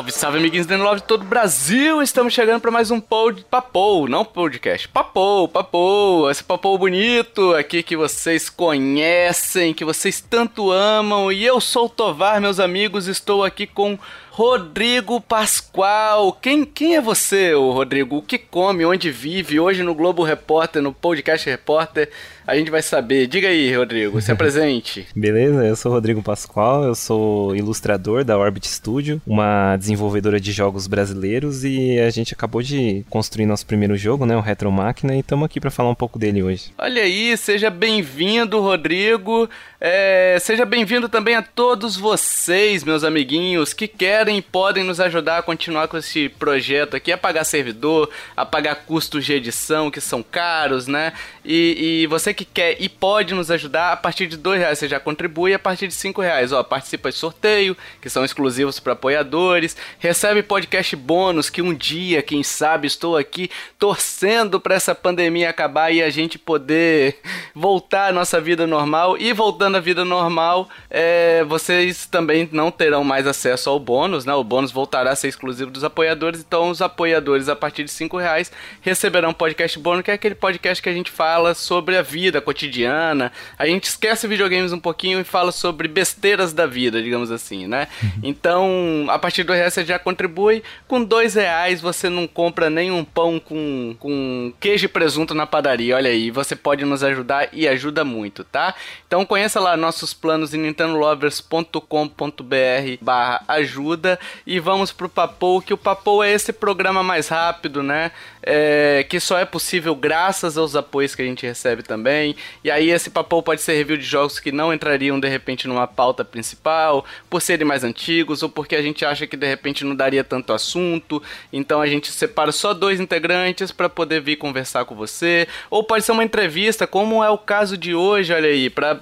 Salve, salve, amiguinhos do Love de todo o Brasil! Estamos chegando para mais um pod... Papou, não podcast. Papou, papou, esse papou bonito aqui que vocês conhecem, que vocês tanto amam. E eu sou o Tovar, meus amigos, estou aqui com Rodrigo Pascoal. Quem, quem é você, Rodrigo? O que come, onde vive? Hoje no Globo Repórter, no Podcast Repórter, a gente vai saber. Diga aí, Rodrigo, se apresente. Beleza, eu sou Rodrigo Pascoal, eu sou ilustrador da Orbit Studio, uma desenvolvedora de jogos brasileiros e a gente acabou de construir nosso primeiro jogo, né, o Retro Máquina, e estamos aqui para falar um pouco dele hoje. Olha aí, seja bem-vindo, Rodrigo. É, seja bem-vindo também a todos vocês, meus amiguinhos, que querem e podem nos ajudar a continuar com esse projeto aqui, a pagar servidor, a pagar custos de edição que são caros, né? E, e você que quer e pode nos ajudar, a partir de dois reais você já contribui, a partir de cinco reais, ó, participa de sorteio, que são exclusivos para apoiadores, recebe podcast bônus, que um dia, quem sabe, estou aqui torcendo para essa pandemia acabar e a gente poder voltar à nossa vida normal e voltando à vida normal, é, vocês também não terão mais acesso ao bônus, né? O bônus voltará a ser exclusivo dos apoiadores, então os apoiadores a partir de 5 reais receberão podcast bônus, que é aquele podcast que a gente fala sobre a vida cotidiana. A gente esquece videogames um pouquinho e fala sobre besteiras da vida, digamos assim, né? Uhum. Então, a partir do reais você já contribui. Com dois reais você não compra nenhum pão com, com queijo e presunto na padaria. Olha aí, você pode nos ajudar e ajuda muito, tá? Então conheça lá nossos planos em nintendolovers.com.br barra ajuda e vamos pro Papou, que o Papou é esse programa mais rápido, né? É, que só é possível graças aos apoios que a gente recebe também. E aí esse Papou pode ser review de jogos que não entrariam de repente numa pauta principal, por serem mais antigos, ou porque a gente acha que de repente não daria tanto assunto. Então a gente separa só dois integrantes para poder vir conversar com você. Ou pode ser uma entrevista, como é o caso de hoje, olha aí, para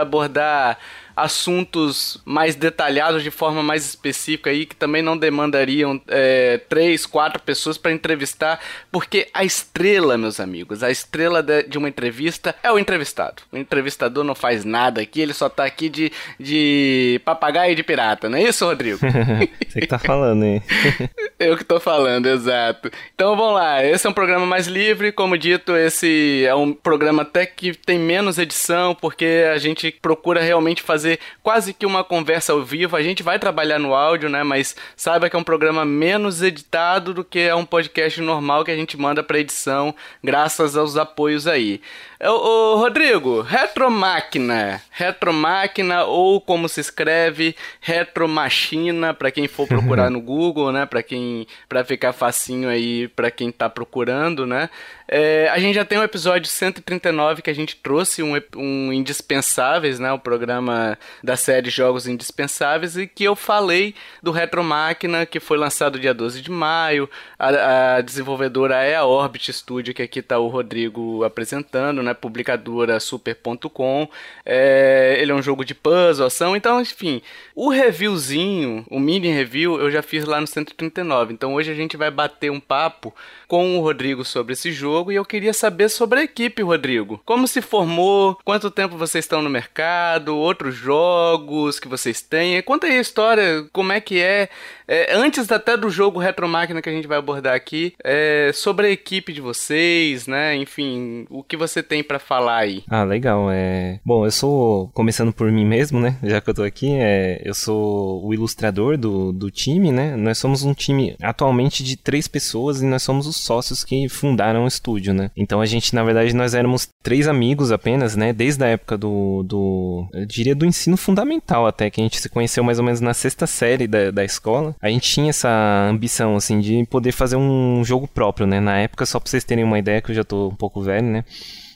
abordar assuntos mais detalhados de forma mais específica aí que também não demandariam é, três, quatro pessoas para entrevistar, porque a estrela, meus amigos, a estrela de, uma entrevista é o entrevistado. O entrevistador não faz nada aqui, ele só tá aqui de, de papagaio e de pirata, não é isso, Rodrigo? Você que tá falando, hein? Eu que tô falando, exato. Então vamos lá, esse é um programa mais livre, como dito, esse é um programa até que tem menos edição, porque a gente procura realmente fazer fazer quase que uma conversa ao vivo. A gente vai trabalhar no áudio, né? Mas saiba que é um programa menos editado do que é um podcast normal que a gente manda para edição, graças aos apoios aí. Ô, ô, Rodrigo, retromáquina. Retromáquina ou como se escreve, retromachina, para quem for procurar no Google, né? Para quem para ficar facinho aí para quem tá procurando, né? É, a gente já tem o um episódio 139 que a gente trouxe um, um indispensáveis, né? O programa da série Jogos Indispensáveis e que eu falei do Retromáquina que foi lançado dia 12 de maio. A, a desenvolvedora é a Orbit Studio, que aqui tá o Rodrigo apresentando, né? Publicadora super.com. É, ele é um jogo de puzzle, ação. Então, enfim, o reviewzinho, o mini review, eu já fiz lá no 139. Então hoje a gente vai bater um papo com o Rodrigo sobre esse jogo e eu queria saber sobre a equipe, Rodrigo. Como se formou? Quanto tempo vocês estão no mercado? Outros jogos que vocês têm? Conta aí a história, como é que é, é antes até do jogo Retro Máquina que a gente vai abordar aqui, é, sobre a equipe de vocês, né? Enfim, o que você tem para falar aí? Ah, legal. É... Bom, eu sou, começando por mim mesmo, né? Já que eu tô aqui, é... eu sou o ilustrador do, do time, né? Nós somos um time atualmente de três pessoas e nós somos os sócios que fundaram o estúdio, né? Então a gente, na verdade, nós éramos três amigos apenas, né? Desde a época do, do eu diria, do ensino fundamental até, que a gente se conheceu mais ou menos na sexta série da, da escola. A gente tinha essa ambição, assim, de poder fazer um jogo próprio, né? Na época, só pra vocês terem uma ideia, que eu já tô um pouco velho, né?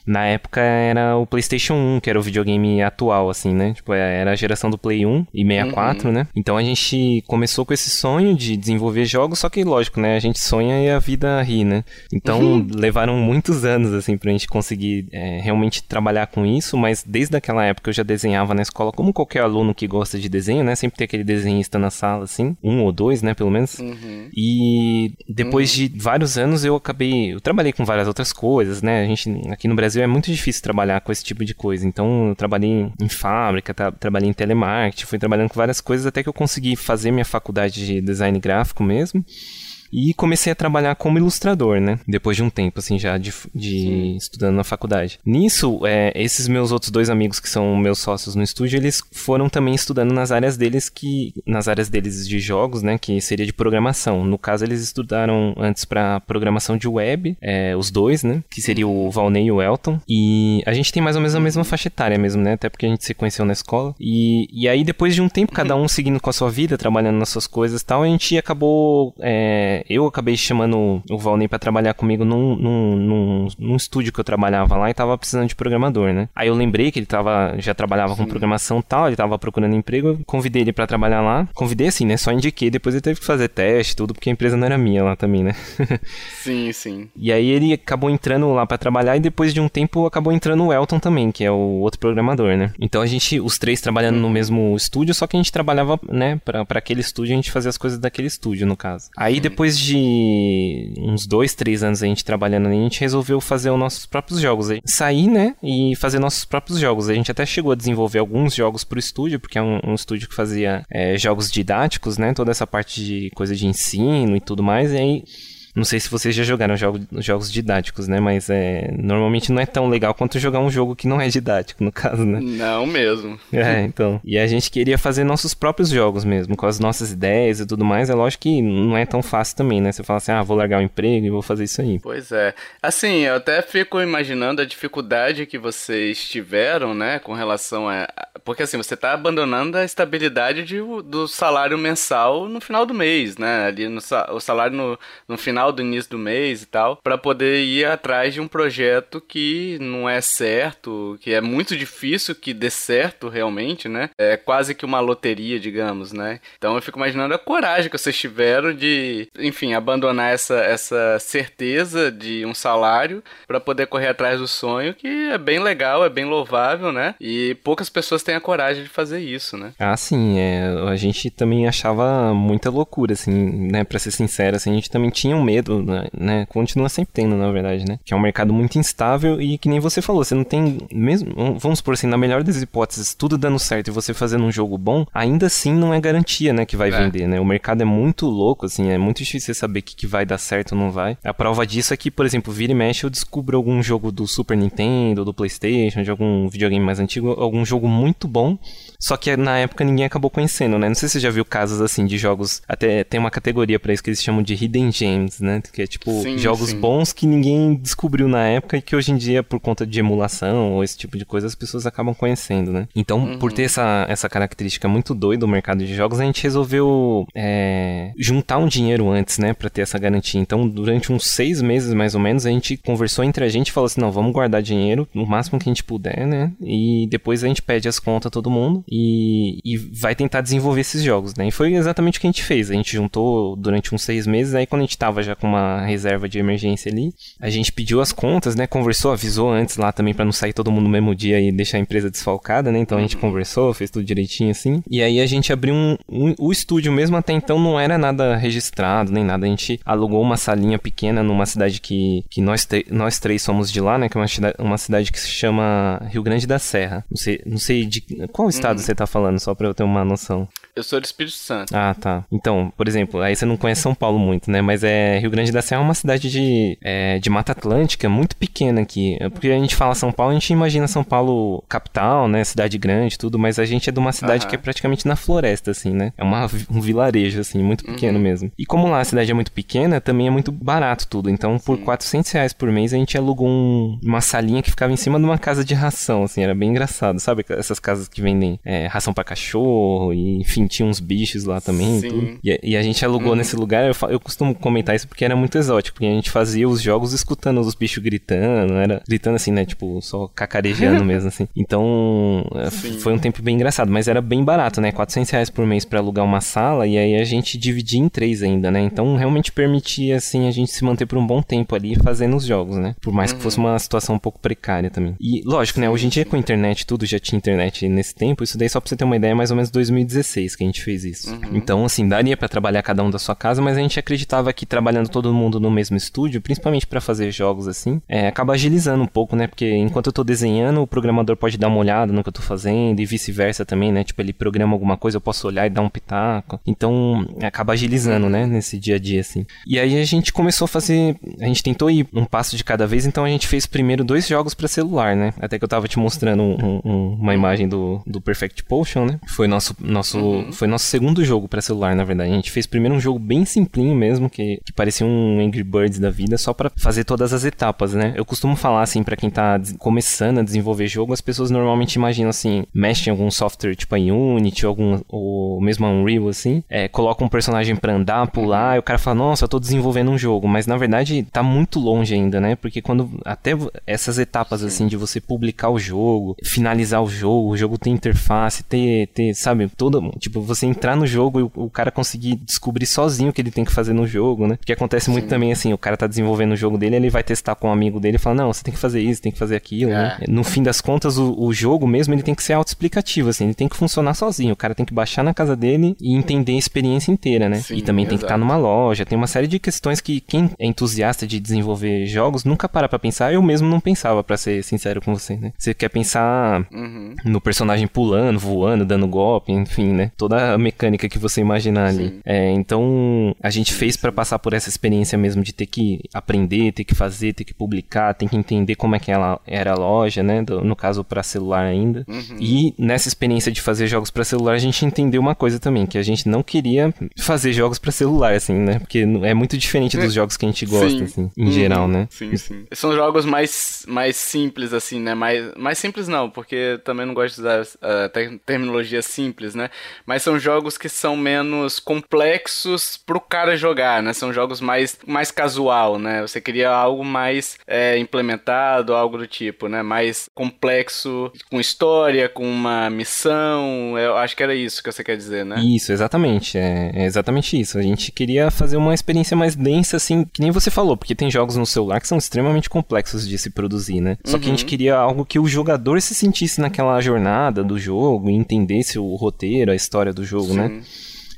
Na época era o PlayStation 1, que era o videogame atual, assim, né? Tipo, é, era a geração do Play 1 e 64, uhum. né? Então a gente começou com esse sonho de desenvolver jogos, só que lógico, né? A gente sonha e a vida ri, né? Então uhum. levaram muitos anos, assim, pra gente conseguir é, realmente trabalhar com isso, mas desde aquela época eu já desenhava na escola, como qualquer aluno que gosta de desenho, né? Sempre tem aquele desenhista na sala, assim, um ou dois, né? Pelo menos. Uhum. E depois uhum. de vários anos eu acabei. Eu trabalhei com várias outras coisas, né? A gente aqui no Brasil é muito difícil trabalhar com esse tipo de coisa. Então eu trabalhei em fábrica, tra trabalhei em telemarketing, fui trabalhando com várias coisas até que eu consegui fazer minha faculdade de design gráfico mesmo. E comecei a trabalhar como ilustrador, né? Depois de um tempo, assim, já de, de estudando na faculdade. Nisso, é, esses meus outros dois amigos que são meus sócios no estúdio, eles foram também estudando nas áreas deles que... Nas áreas deles de jogos, né? Que seria de programação. No caso, eles estudaram antes para programação de web, é, os dois, né? Que seria o Valnei e o Elton. E a gente tem mais ou menos a mesma faixa etária mesmo, né? Até porque a gente se conheceu na escola. E, e aí, depois de um tempo, cada um seguindo com a sua vida, trabalhando nas suas coisas e tal, a gente acabou... É, eu acabei chamando o Valnei para trabalhar comigo num, num, num, num, estúdio que eu trabalhava lá e tava precisando de programador, né? Aí eu lembrei que ele tava, já trabalhava Sim. com programação e tal, ele tava procurando emprego, convidei ele para trabalhar lá. Convidei assim, né? Só indiquei, depois ele teve que fazer teste, tudo, porque a empresa não era minha lá também, né? sim, sim. E aí ele acabou entrando lá para trabalhar e depois de um tempo acabou entrando o Elton também, que é o outro programador, né? Então a gente, os três trabalhando no mesmo estúdio, só que a gente trabalhava, né, para aquele estúdio, a gente fazia as coisas daquele estúdio, no caso. Aí depois de uns dois, três anos a gente trabalhando ali, a gente resolveu fazer os nossos próprios jogos. Sair, né? E fazer nossos próprios jogos. A gente até chegou a desenvolver alguns jogos pro estúdio, porque é um, um estúdio que fazia é, jogos didáticos, né? Toda essa parte de coisa de ensino e tudo mais. E aí não sei se vocês já jogaram jogo, jogos didáticos, né? Mas é, normalmente não é tão legal quanto jogar um jogo que não é didático, no caso, né? Não mesmo. É, então. E a gente queria fazer nossos próprios jogos mesmo, com as nossas ideias e tudo mais. É lógico que não é tão fácil também, né? Você fala assim, ah, vou largar o emprego e vou fazer isso aí. Pois é. Assim, eu até fico imaginando a dificuldade que vocês tiveram, né? Com relação a. Porque assim, você tá abandonando a estabilidade de, do salário mensal no final do mês, né? Ali no o salário no, no final final do início do mês e tal, para poder ir atrás de um projeto que não é certo, que é muito difícil que dê certo realmente, né? É quase que uma loteria, digamos, né? Então eu fico imaginando a coragem que vocês tiveram de, enfim, abandonar essa, essa certeza de um salário para poder correr atrás do sonho, que é bem legal, é bem louvável, né? E poucas pessoas têm a coragem de fazer isso, né? Ah, sim, é, a gente também achava muita loucura, assim, né? Pra ser sincero, assim, a gente também tinha um medo medo, né, né? Continua sempre tendo, na verdade, né? Que é um mercado muito instável e que nem você falou, você não tem mesmo, vamos por assim, na melhor das hipóteses, tudo dando certo e você fazendo um jogo bom, ainda assim não é garantia, né, que vai é. vender, né? O mercado é muito louco, assim, é muito difícil você saber o que, que vai dar certo ou não vai. A prova disso é que, por exemplo, vira e mexe eu descubro algum jogo do Super Nintendo, do PlayStation, de algum videogame mais antigo, algum jogo muito bom, só que na época ninguém acabou conhecendo, né? Não sei se você já viu casos assim de jogos, até tem uma categoria para isso que eles chamam de Hidden Gems, né? Que é tipo sim, jogos sim. bons que ninguém descobriu na época e que hoje em dia, por conta de emulação ou esse tipo de coisa, as pessoas acabam conhecendo, né? Então, uhum. por ter essa, essa característica muito doida do mercado de jogos, a gente resolveu é, juntar um dinheiro antes, né? Pra ter essa garantia. Então, durante uns seis meses mais ou menos, a gente conversou entre a gente e falou assim: não, vamos guardar dinheiro o máximo que a gente puder, né? E depois a gente pede as contas a todo mundo e, e vai tentar desenvolver esses jogos, né? E foi exatamente o que a gente fez. A gente juntou durante uns seis meses, aí quando a gente tava já com uma reserva de emergência ali. A gente pediu as contas, né? Conversou, avisou antes lá também para não sair todo mundo no mesmo dia e deixar a empresa desfalcada, né? Então a gente uhum. conversou, fez tudo direitinho assim. E aí a gente abriu um, um, o estúdio mesmo até então não era nada registrado nem nada. A gente alugou uma salinha pequena numa cidade que, que nós, nós três somos de lá, né? Que é uma, uma cidade que se chama Rio Grande da Serra. Não sei, não sei de qual estado uhum. você tá falando, só pra eu ter uma noção. Eu sou do Espírito Santo. Ah, tá. Então, por exemplo, aí você não conhece São Paulo muito, né? Mas é Rio Grande da Serra é uma cidade de, é, de Mata Atlântica muito pequena aqui. Porque a gente fala São Paulo, a gente imagina São Paulo capital, né? Cidade grande, tudo, mas a gente é de uma cidade que é praticamente na floresta, assim, né? É uma, um vilarejo, assim, muito pequeno uhum. mesmo. E como lá a cidade é muito pequena, também é muito barato tudo. Então, por Sim. 400 reais por mês, a gente alugou um, uma salinha que ficava em cima de uma casa de ração, assim, era bem engraçado, sabe? Essas casas que vendem é, ração para cachorro e, enfim, tinha uns bichos lá também e tudo. E, e, a gente alugou uhum. nesse lugar, eu, eu costumo comentar isso porque era muito exótico, porque a gente fazia os jogos escutando os bichos gritando, era gritando assim, né, tipo, só cacarejando mesmo, assim. Então, é, Sim. foi um tempo bem engraçado, mas era bem barato, né, 400 reais por mês para alugar uma sala, e aí a gente dividia em três ainda, né, então realmente permitia, assim, a gente se manter por um bom tempo ali fazendo os jogos, né, por mais uhum. que fosse uma situação um pouco precária também. E, lógico, né, hoje em dia com a internet tudo, já tinha internet nesse tempo, isso daí só pra você ter uma ideia, é mais ou menos 2016 que a gente fez isso. Uhum. Então, assim, daria para trabalhar cada um da sua casa, mas a gente acreditava que trabalhando todo mundo no mesmo estúdio, principalmente para fazer jogos assim, é, acaba agilizando um pouco, né? Porque enquanto eu tô desenhando, o programador pode dar uma olhada no que eu tô fazendo e vice-versa também, né? Tipo, ele programa alguma coisa, eu posso olhar e dar um pitaco. Então, acaba agilizando, né? Nesse dia a dia, assim. E aí a gente começou a fazer. A gente tentou ir um passo de cada vez, então a gente fez primeiro dois jogos para celular, né? Até que eu tava te mostrando um, um, uma imagem do, do Perfect Potion, né? Foi nosso, nosso, uhum. foi nosso segundo jogo para celular, na verdade. A gente fez primeiro um jogo bem simplinho mesmo, que, que parecia um Angry Birds da vida, só para fazer todas as etapas, né? Eu costumo falar assim para quem tá começando a desenvolver jogo, as pessoas normalmente imaginam assim, mexem em algum software tipo a Unity ou algum ou mesmo a Unreal assim, é, coloca um personagem para andar, pular, e o cara fala: "Nossa, eu tô desenvolvendo um jogo", mas na verdade tá muito longe ainda, né? Porque quando até essas etapas assim de você publicar o jogo, finalizar o jogo, o jogo ter interface, ter, ter sabe, todo, tipo, você entrar no jogo e o, o cara conseguir descobrir sozinho o que ele tem que fazer no jogo, né? Porque acontece Sim. muito também assim, o cara tá desenvolvendo o jogo dele, ele vai testar com um amigo dele e fala, não, você tem que fazer isso, tem que fazer aquilo, né? é. né? No fim das contas, o, o jogo mesmo, ele tem que ser autoexplicativo, assim, ele tem que funcionar sozinho. O cara tem que baixar na casa dele e entender a experiência inteira, né? Sim, e também exato. tem que estar numa loja, tem uma série de questões que quem é entusiasta de desenvolver jogos nunca para pra pensar, eu mesmo não pensava, para ser sincero com você, né? Você quer pensar uhum. no personagem pulando, voando, dando golpe, enfim, né? Toda a mecânica que você imaginar ali. É, então, a gente fez para passar por essa experiência mesmo de ter que aprender, ter que fazer, ter que publicar, ter que entender como é que ela era a loja, né? Do, no caso, para celular ainda. Uhum. E nessa experiência de fazer jogos para celular, a gente entendeu uma coisa também, que a gente não queria fazer jogos para celular, assim, né? Porque é muito diferente dos é. jogos que a gente gosta, sim. assim, em uhum. geral, né? Sim, sim. São jogos mais, mais simples, assim, né? Mais, mais simples não, porque também não gosto de usar uh, terminologia simples, né? Mas são jogos que são menos complexos pro cara jogar, né? São jogos mais, mais casual, né? Você queria algo mais é, implementado, algo do tipo, né? Mais complexo, com história, com uma missão. Eu acho que era isso que você quer dizer, né? Isso, exatamente. É, é exatamente isso. A gente queria fazer uma experiência mais densa, assim, que nem você falou, porque tem jogos no celular que são extremamente complexos de se produzir, né? Só uhum. que a gente uhum. queria algo que o jogador se sentisse naquela jornada do jogo e entendesse o roteiro, a história do jogo, né? Sim. né?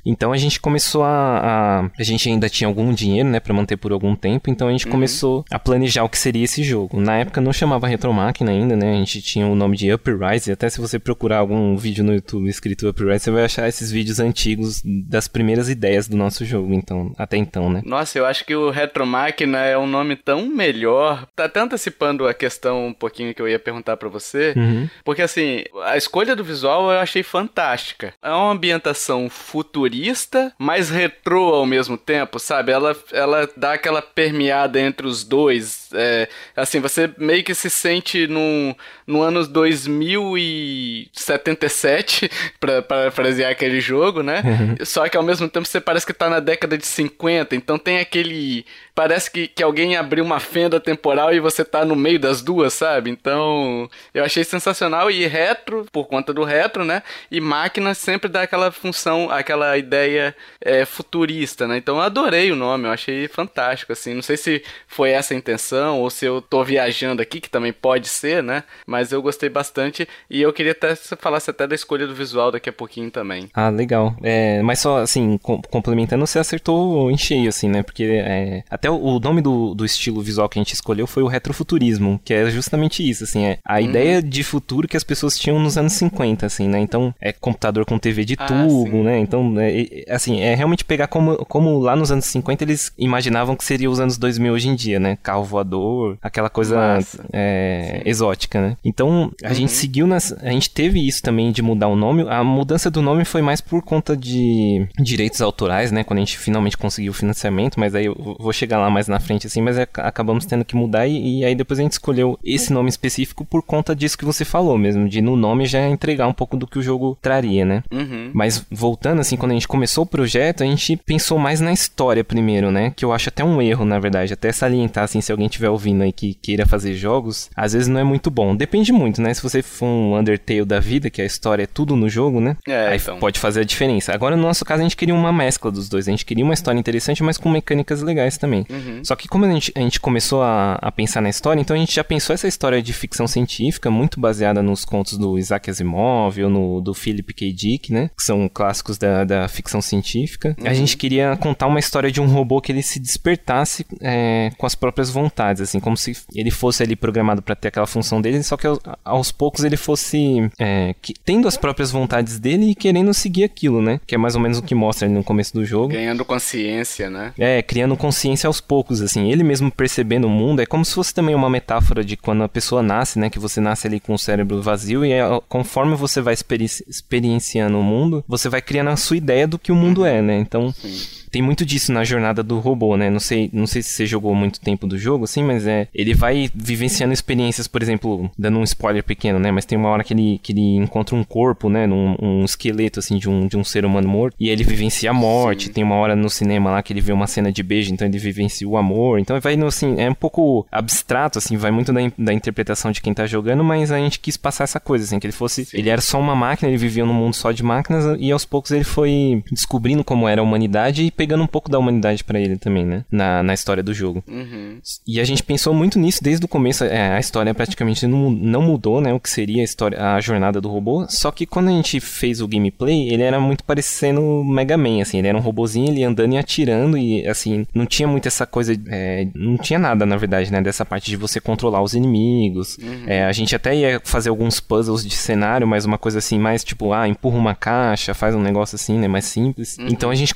Então a gente começou a, a, a. gente ainda tinha algum dinheiro, né, para manter por algum tempo, então a gente uhum. começou a planejar o que seria esse jogo. Na época não chamava Retromáquina ainda, né, a gente tinha o nome de Uprise, até se você procurar algum vídeo no YouTube escrito Uprise, você vai achar esses vídeos antigos das primeiras ideias do nosso jogo, então, até então, né. Nossa, eu acho que o Retromáquina é um nome tão melhor, tá até antecipando a questão um pouquinho que eu ia perguntar para você, uhum. porque assim, a escolha do visual eu achei fantástica. É uma ambientação futurista mas retrô ao mesmo tempo, sabe? Ela, ela dá aquela permeada entre os dois. É, assim, você meio que se sente no, no ano 2077, pra parafrasear aquele jogo, né? Uhum. Só que ao mesmo tempo você parece que tá na década de 50, então tem aquele parece que, que alguém abriu uma fenda temporal e você tá no meio das duas, sabe? Então, eu achei sensacional e retro, por conta do retro, né? E máquina sempre dá aquela função, aquela ideia é, futurista, né? Então, eu adorei o nome, eu achei fantástico, assim. Não sei se foi essa a intenção ou se eu tô viajando aqui, que também pode ser, né? Mas eu gostei bastante e eu queria até que você falasse até da escolha do visual daqui a pouquinho também. Ah, legal. É, mas só, assim, complementando, você acertou em cheio, assim, né? Porque é, até até o nome do, do estilo visual que a gente escolheu foi o retrofuturismo, que é justamente isso, assim, é a uhum. ideia de futuro que as pessoas tinham nos anos 50, assim, né? Então, é computador com TV de ah, tubo, sim. né? Então, é, assim, é realmente pegar como, como lá nos anos 50 eles imaginavam que seria os anos 2000 hoje em dia, né? Carro voador, aquela coisa é, exótica, né? Então, a uhum. gente seguiu nas... A gente teve isso também de mudar o nome. A mudança do nome foi mais por conta de direitos autorais, né? Quando a gente finalmente conseguiu o financiamento, mas aí eu vou chegar lá mais na frente, assim, mas é, acabamos tendo que mudar e, e, aí depois a gente escolheu esse nome específico por conta disso que você falou mesmo, de no nome já entregar um pouco do que o jogo traria, né? Uhum. Mas voltando, assim, quando a gente começou o projeto, a gente pensou mais na história primeiro, né? Que eu acho até um erro, na verdade, até salientar, assim, se alguém estiver ouvindo aí que queira fazer jogos, às vezes não é muito bom. Depende muito, né? Se você for um Undertale da vida, que a história é tudo no jogo, né? É, aí então. pode fazer a diferença. Agora, no nosso caso, a gente queria uma mescla dos dois. A gente queria uma história interessante, mas com mecânicas legais também. Uhum. Só que como a gente, a gente começou a, a, pensar na história, então a gente já pensou essa história de ficção científica, muito baseada nos contos do Isaac Asimov ou no, do Philip K. Dick, né? Que são clássicos da, da ficção científica. Uhum. A gente queria contar uma história de um robô que ele se despertasse é, com as próprias vontades, assim, como se ele fosse ali programado para ter aquela função dele, só que aos, aos poucos ele fosse é, que, tendo as próprias vontades dele e querendo seguir aquilo, né? Que é mais ou menos o que mostra ali no começo do jogo. Ganhando consciência, né? É, criando consciência aos poucos, assim. Ele mesmo percebendo o mundo, é como se fosse também uma metáfora de quando a pessoa nasce, né? Que você nasce ali com o cérebro vazio e é, conforme você vai experi experienciando o mundo, você vai criando a sua ideia do que o mundo é, né? Então. Sim tem muito disso na jornada do robô, né? Não sei, não sei se você jogou muito tempo do jogo, assim, mas é. Ele vai vivenciando experiências, por exemplo, dando um spoiler pequeno, né? Mas tem uma hora que ele, que ele encontra um corpo, né? Num, um esqueleto, assim, de um, de um ser humano morto. E ele vivencia a morte. Sim. Tem uma hora no cinema lá que ele vê uma cena de beijo, então ele vivencia o amor. Então vai, assim, é um pouco abstrato, assim, vai muito da, da interpretação de quem tá jogando, mas a gente quis passar essa coisa, assim, que ele fosse. Sim. Ele era só uma máquina, ele vivia num mundo só de máquinas, e aos poucos ele foi descobrindo como era a humanidade e pegando um pouco da humanidade para ele também, né? Na, na história do jogo. Uhum. E a gente pensou muito nisso desde o começo. É, a história praticamente não, não mudou, né? O que seria a história, a jornada do robô. Só que quando a gente fez o gameplay, ele era muito parecendo Mega Man, assim. Ele era um robozinho, ele andando e atirando e, assim, não tinha muito essa coisa... É, não tinha nada, na verdade, né? Dessa parte de você controlar os inimigos. Uhum. É, a gente até ia fazer alguns puzzles de cenário, mas uma coisa assim, mais tipo, ah, empurra uma caixa, faz um negócio assim, né? Mais simples. Uhum. Então a gente,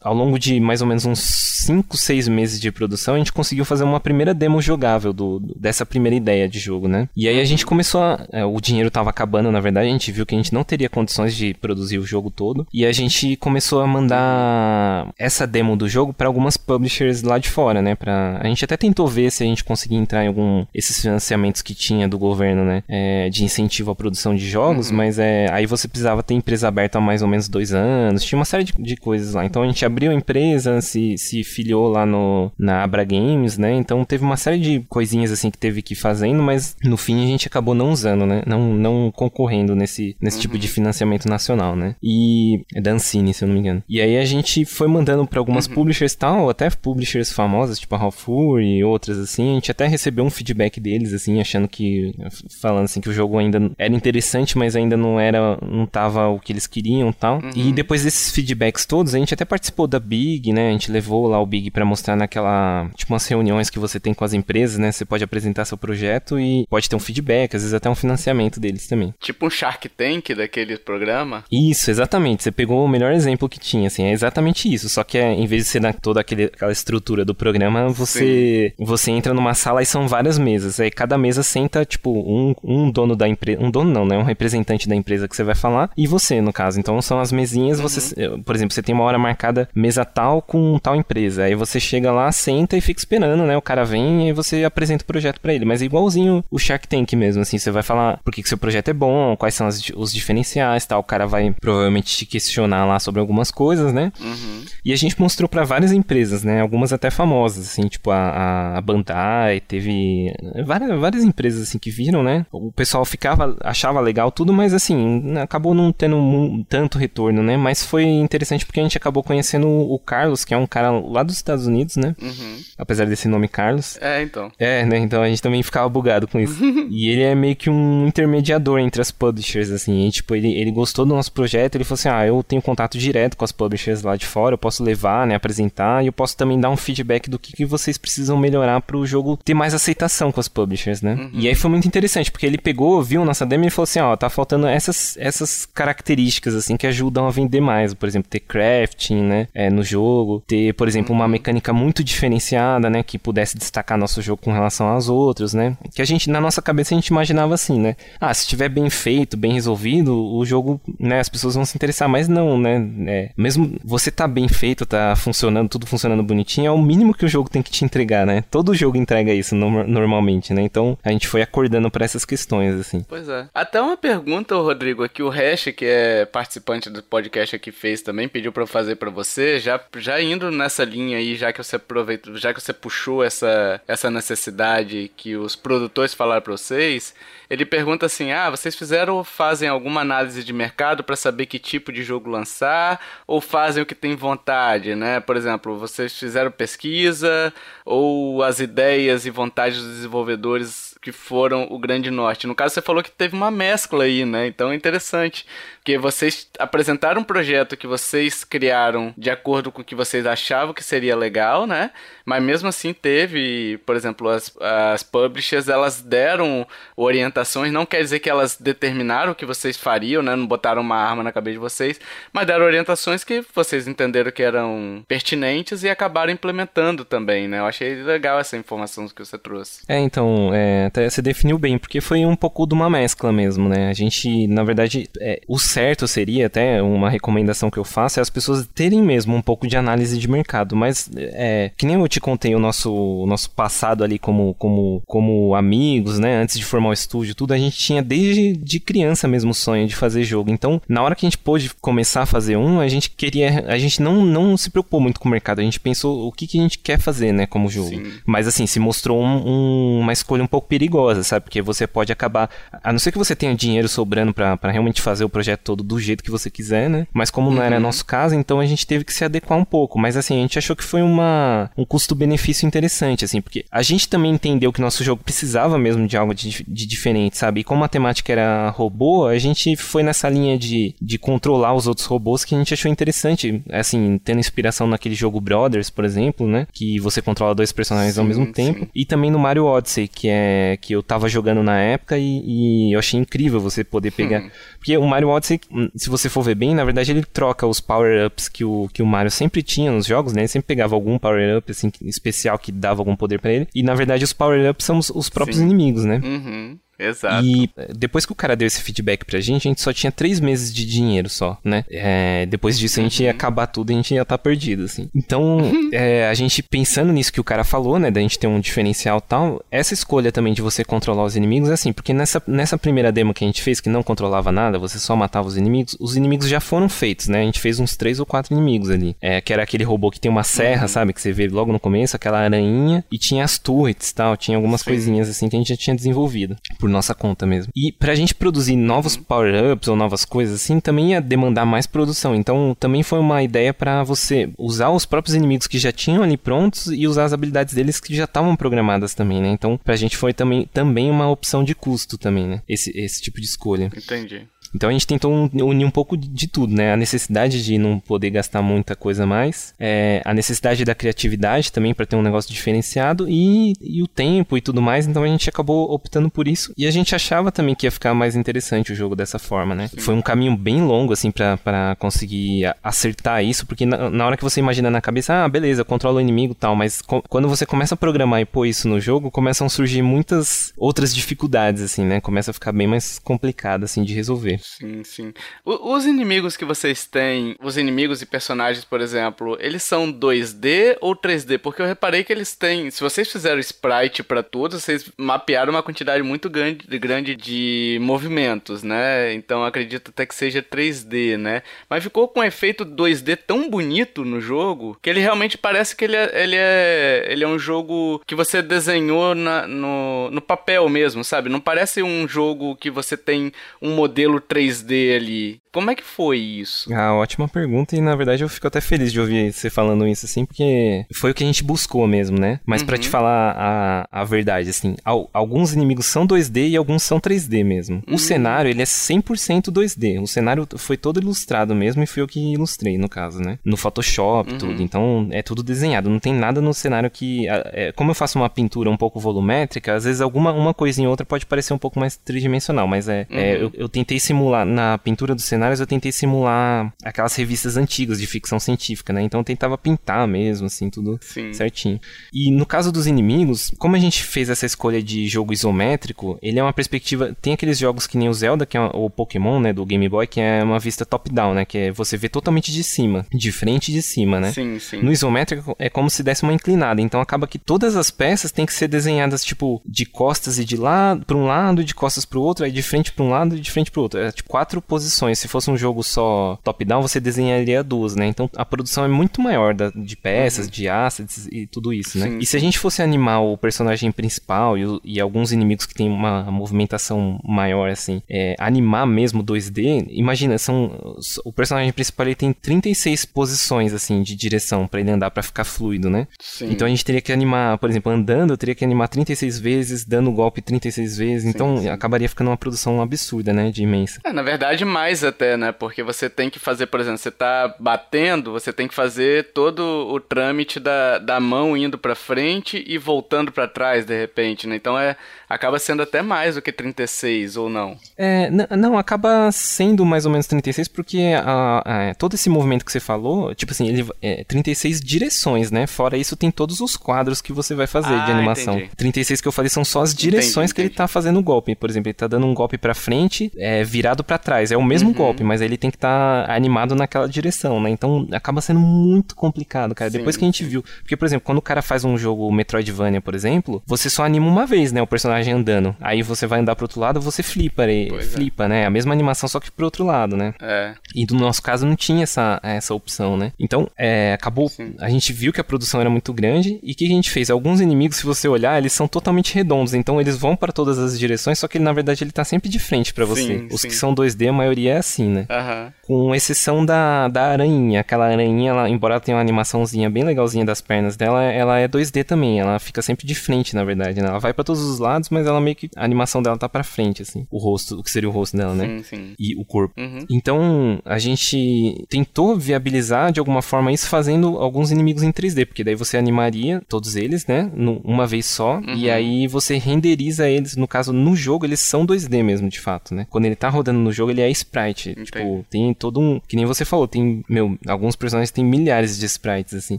ao longo de mais ou menos uns 5, 6 meses de produção, a gente conseguiu fazer uma primeira demo jogável do, dessa primeira ideia de jogo, né? E aí a gente começou a. É, o dinheiro tava acabando, na verdade, a gente viu que a gente não teria condições de produzir o jogo todo. E a gente começou a mandar essa demo do jogo para algumas publishers lá de fora, né? Pra... A gente até tentou ver se a gente conseguia entrar em algum. esses financiamentos que tinha do governo, né? É, de incentivo à produção de jogos, uhum. mas é, aí você precisava ter empresa aberta há mais ou menos dois anos. Tinha uma série de, de coisas lá. Então a gente abriu empresa se, se filiou lá no, na Abra Games, né? Então teve uma série de coisinhas assim que teve que ir fazendo, mas no fim a gente acabou não usando, né? Não, não concorrendo nesse, nesse uhum. tipo de uhum. financiamento nacional, né? E é da Ancine, se eu não me engano. E aí a gente foi mandando para algumas uhum. publishers tal, até publishers famosas, tipo a Halfur e outras assim. A gente até recebeu um feedback deles, assim, achando que. falando assim que o jogo ainda era interessante, mas ainda não era. não tava o que eles queriam tal. Uhum. E depois desses feedbacks todos, a gente até participou da Big, né? A gente levou lá o Big para mostrar naquela, tipo umas reuniões que você tem com as empresas, né? Você pode apresentar seu projeto e pode ter um feedback, às vezes até um financiamento deles também. Tipo um Shark Tank daquele programa? Isso, exatamente. Você pegou o melhor exemplo que tinha, assim, é exatamente isso. Só que é, em vez de ser na, toda aquele, aquela estrutura do programa, você você entra numa sala e são várias mesas. Aí cada mesa senta, tipo, um, um dono da empresa, um dono não, né? Um representante da empresa que você vai falar e você, no caso. Então são as mesinhas, uhum. você, por exemplo, você tem uma hora marcada mesa tal com tal empresa. Aí você chega lá, senta e fica esperando, né? O cara vem e você apresenta o projeto para ele. Mas é igualzinho o Shark Tank mesmo, assim. Você vai falar por que, que seu projeto é bom, quais são as, os diferenciais tal. O cara vai provavelmente te questionar lá sobre algumas coisas, né? Uhum. E a gente mostrou para várias empresas, né? Algumas até famosas, assim, tipo a, a Bandai, teve várias, várias empresas, assim, que viram, né? O pessoal ficava, achava legal tudo, mas assim, acabou não tendo tanto retorno, né? Mas foi interessante porque a gente acabou conhecendo o Carlos, que é um cara lá dos Estados Unidos, né? Uhum. Apesar desse nome Carlos. É, então. É, né? Então a gente também ficava bugado com isso. e ele é meio que um intermediador entre as publishers, assim. E, tipo, ele, ele gostou do nosso projeto, ele falou assim: ah, eu tenho contato direto com as publishers lá de fora, eu posso levar, né? Apresentar, e eu posso também dar um feedback do que, que vocês precisam melhorar pro jogo ter mais aceitação com as publishers, né? Uhum. E aí foi muito interessante, porque ele pegou, viu nossa demo e falou assim: ó, tá faltando essas, essas características, assim, que ajudam a vender mais. Por exemplo, ter crafting, né? É, no jogo, ter, por exemplo, uma mecânica muito diferenciada, né, que pudesse destacar nosso jogo com relação aos outros, né? Que a gente, na nossa cabeça, a gente imaginava assim, né? Ah, se estiver bem feito, bem resolvido, o jogo, né, as pessoas vão se interessar, mas não, né? É, mesmo você tá bem feito, tá funcionando, tudo funcionando bonitinho, é o mínimo que o jogo tem que te entregar, né? Todo jogo entrega isso no, normalmente, né? Então a gente foi acordando para essas questões, assim. Pois é. Até uma pergunta, Rodrigo, aqui o Hash, que é participante do podcast aqui, fez também, pediu para eu fazer para você, já, já indo nessa linha aí, já que você aproveitou, já que você puxou essa, essa necessidade que os produtores falaram para vocês, ele pergunta assim: ah, vocês fizeram ou fazem alguma análise de mercado para saber que tipo de jogo lançar? Ou fazem o que tem vontade, né? Por exemplo, vocês fizeram pesquisa ou as ideias e vontades dos desenvolvedores que foram o grande norte? No caso, você falou que teve uma mescla aí, né? Então é interessante. Porque vocês apresentaram um projeto que vocês criaram de acordo com o que vocês achavam que seria legal, né? Mas mesmo assim teve, por exemplo, as, as publishers, elas deram orientações, não quer dizer que elas determinaram o que vocês fariam, né? Não botaram uma arma na cabeça de vocês, mas deram orientações que vocês entenderam que eram pertinentes e acabaram implementando também, né? Eu achei legal essa informação que você trouxe. É, então, é, até você definiu bem, porque foi um pouco de uma mescla mesmo, né? A gente, na verdade, é, os certo seria, até uma recomendação que eu faço, é as pessoas terem mesmo um pouco de análise de mercado. Mas, é, que nem eu te contei o nosso, o nosso passado ali como, como, como amigos, né? Antes de formar o estúdio, tudo, a gente tinha desde de criança mesmo o sonho de fazer jogo. Então, na hora que a gente pôde começar a fazer um, a gente queria. A gente não, não se preocupou muito com o mercado. A gente pensou o que, que a gente quer fazer, né? Como jogo. Sim. Mas, assim, se mostrou um, um, uma escolha um pouco perigosa, sabe? Porque você pode acabar. A não ser que você tenha dinheiro sobrando para realmente fazer o projeto todo do jeito que você quiser, né? Mas como não era uhum. nosso caso, então a gente teve que se adequar um pouco. Mas assim, a gente achou que foi uma, um custo-benefício interessante, assim, porque a gente também entendeu que nosso jogo precisava mesmo de algo de, de diferente, sabe? E como a temática era robô, a gente foi nessa linha de, de controlar os outros robôs que a gente achou interessante, assim, tendo inspiração naquele jogo Brothers, por exemplo, né? Que você controla dois personagens sim, ao mesmo tempo. Sim. E também no Mario Odyssey, que é que eu tava jogando na época e, e eu achei incrível você poder pegar. Hum. Porque o Mario Odyssey, hum, se você for ver bem, na verdade ele troca os power-ups que o, que o Mario sempre tinha nos jogos, né? Ele sempre pegava algum power-up assim, especial que dava algum poder para ele. E na verdade os power-ups são os, os próprios Sim. inimigos, né? Uhum. Exato. E depois que o cara deu esse feedback pra gente, a gente só tinha três meses de dinheiro só, né? É, depois disso a gente ia uhum. acabar tudo e a gente ia estar tá perdido, assim. Então, é, a gente pensando nisso que o cara falou, né? Da gente ter um diferencial tal, essa escolha também de você controlar os inimigos é assim, porque nessa, nessa primeira demo que a gente fez, que não controlava nada, você só matava os inimigos, os inimigos já foram feitos, né? A gente fez uns três ou quatro inimigos ali. É, que era aquele robô que tem uma serra, uhum. sabe? Que você vê logo no começo, aquela aranha, e tinha as turrets tal, tinha algumas Sim. coisinhas assim que a gente já tinha desenvolvido por nossa conta mesmo. E pra gente produzir novos power-ups ou novas coisas assim, também ia demandar mais produção. Então também foi uma ideia para você usar os próprios inimigos que já tinham ali prontos e usar as habilidades deles que já estavam programadas também, né? Então pra gente foi também, também uma opção de custo também, né? Esse, esse tipo de escolha. Entendi. Então a gente tentou unir um pouco de tudo, né? A necessidade de não poder gastar muita coisa mais, é, a necessidade da criatividade também para ter um negócio diferenciado e, e, o tempo e tudo mais. Então a gente acabou optando por isso e a gente achava também que ia ficar mais interessante o jogo dessa forma, né? Sim. Foi um caminho bem longo assim para conseguir acertar isso, porque na, na, hora que você imagina na cabeça, ah, beleza, controla o inimigo e tal, mas quando você começa a programar e pôr isso no jogo, começam a surgir muitas outras dificuldades assim, né? Começa a ficar bem mais complicado assim de resolver. Sim, sim. O, os inimigos que vocês têm, os inimigos e personagens, por exemplo, eles são 2D ou 3D? Porque eu reparei que eles têm. Se vocês fizeram sprite para todos, vocês mapearam uma quantidade muito grande, grande de movimentos, né? Então acredito até que seja 3D, né? Mas ficou com um efeito 2D tão bonito no jogo que ele realmente parece que ele é, ele é, ele é um jogo que você desenhou na, no, no papel mesmo, sabe? Não parece um jogo que você tem um modelo 3D ali. Como é que foi isso? Ah, ótima pergunta e na verdade eu fico até feliz de ouvir você falando isso assim, porque foi o que a gente buscou mesmo, né? Mas uhum. para te falar a, a verdade, assim, alguns inimigos são 2D e alguns são 3D mesmo. Uhum. O cenário, ele é 100% 2D. O cenário foi todo ilustrado mesmo e fui eu que ilustrei, no caso, né? No Photoshop, uhum. tudo. Então é tudo desenhado. Não tem nada no cenário que. É, como eu faço uma pintura um pouco volumétrica, às vezes alguma uma coisinha ou outra pode parecer um pouco mais tridimensional, mas é, é eu, eu tentei simular na pintura do cenário cenários eu tentei simular aquelas revistas antigas de ficção científica, né? Então eu tentava pintar mesmo, assim, tudo Sim. certinho. E no caso dos inimigos, como a gente fez essa escolha de jogo isométrico, ele é uma perspectiva. Tem aqueles jogos que nem o Zelda, que é o Pokémon, né, do Game Boy, que é uma vista top-down, né? Que é você vê totalmente de cima, de frente e de cima, né? Sim, sim. No isométrico é como se desse uma inclinada. Então acaba que todas as peças têm que ser desenhadas, tipo, de costas e de lado para um lado, e de costas para o outro, aí de frente para um lado e de frente para o outro. É tipo quatro posições. Se fosse um jogo só top-down, você desenharia duas, né? Então a produção é muito maior da, de peças, uhum. de assets e tudo isso, né? Sim. E se a gente fosse animar o personagem principal e, e alguns inimigos que tem uma movimentação maior, assim, é, animar mesmo 2D, imagina, são o personagem principal ele tem 36 posições, assim, de direção para ele andar para ficar fluido, né? Sim. Então a gente teria que animar, por exemplo, andando, eu teria que animar 36 vezes, dando golpe 36 vezes, sim, então acabaria ficando uma produção absurda, né, de imensa. É, na verdade mais até, né, porque você tem que fazer, por exemplo, você tá batendo, você tem que fazer todo o trâmite da, da mão indo para frente e voltando para trás, de repente, né? Então é acaba sendo até mais do que 36 ou não. É, não, acaba sendo mais ou menos 36 porque a, a, todo esse movimento que você falou, tipo assim, ele é 36 direções, né? Fora isso tem todos os quadros que você vai fazer ah, de animação. Entendi. 36 que eu falei são só as direções entendi, que entendi. ele tá fazendo o golpe. Por exemplo, ele tá dando um golpe para frente, é virado para trás. É o mesmo uhum. golpe, mas ele tem que estar tá animado naquela direção, né? Então acaba sendo muito complicado, cara. Sim. Depois que a gente viu, porque por exemplo, quando o cara faz um jogo Metroidvania, por exemplo, você só anima uma vez, né, o personagem andando. Aí você vai andar pro outro lado, você flipa, e, é. flipa, é. né? A mesma animação só que pro outro lado, né? É. E no nosso caso não tinha essa, essa opção, né? Então, é, acabou, Sim. a gente viu que a produção era muito grande e o que a gente fez? Alguns inimigos, se você olhar, eles são totalmente redondos, então eles vão para todas as direções, só que ele, na verdade ele tá sempre de frente para você. Sim, Os que são 2D, a maioria é assim, né? Uhum. Com exceção da, da aranha, aquela aranha, ela, embora ela tenha uma animaçãozinha bem legalzinha das pernas dela, ela é 2D também, ela fica sempre de frente, na verdade, né? Ela vai para todos os lados, mas ela meio que a animação dela tá para frente assim, o rosto, o que seria o rosto dela, né? Sim, sim. E o corpo. Uhum. Então, a gente tentou viabilizar de alguma forma isso fazendo alguns inimigos em 3D, porque daí você animaria todos eles, né, uma vez só, uhum. e aí você renderiza eles, no caso no jogo eles são 2D mesmo, de fato, né? Quando ele tá rodando no jogo, ele é sprite, Entendi. tipo, tem todo um, que nem você falou, tem, meu, alguns personagens têm milhares de sprites assim,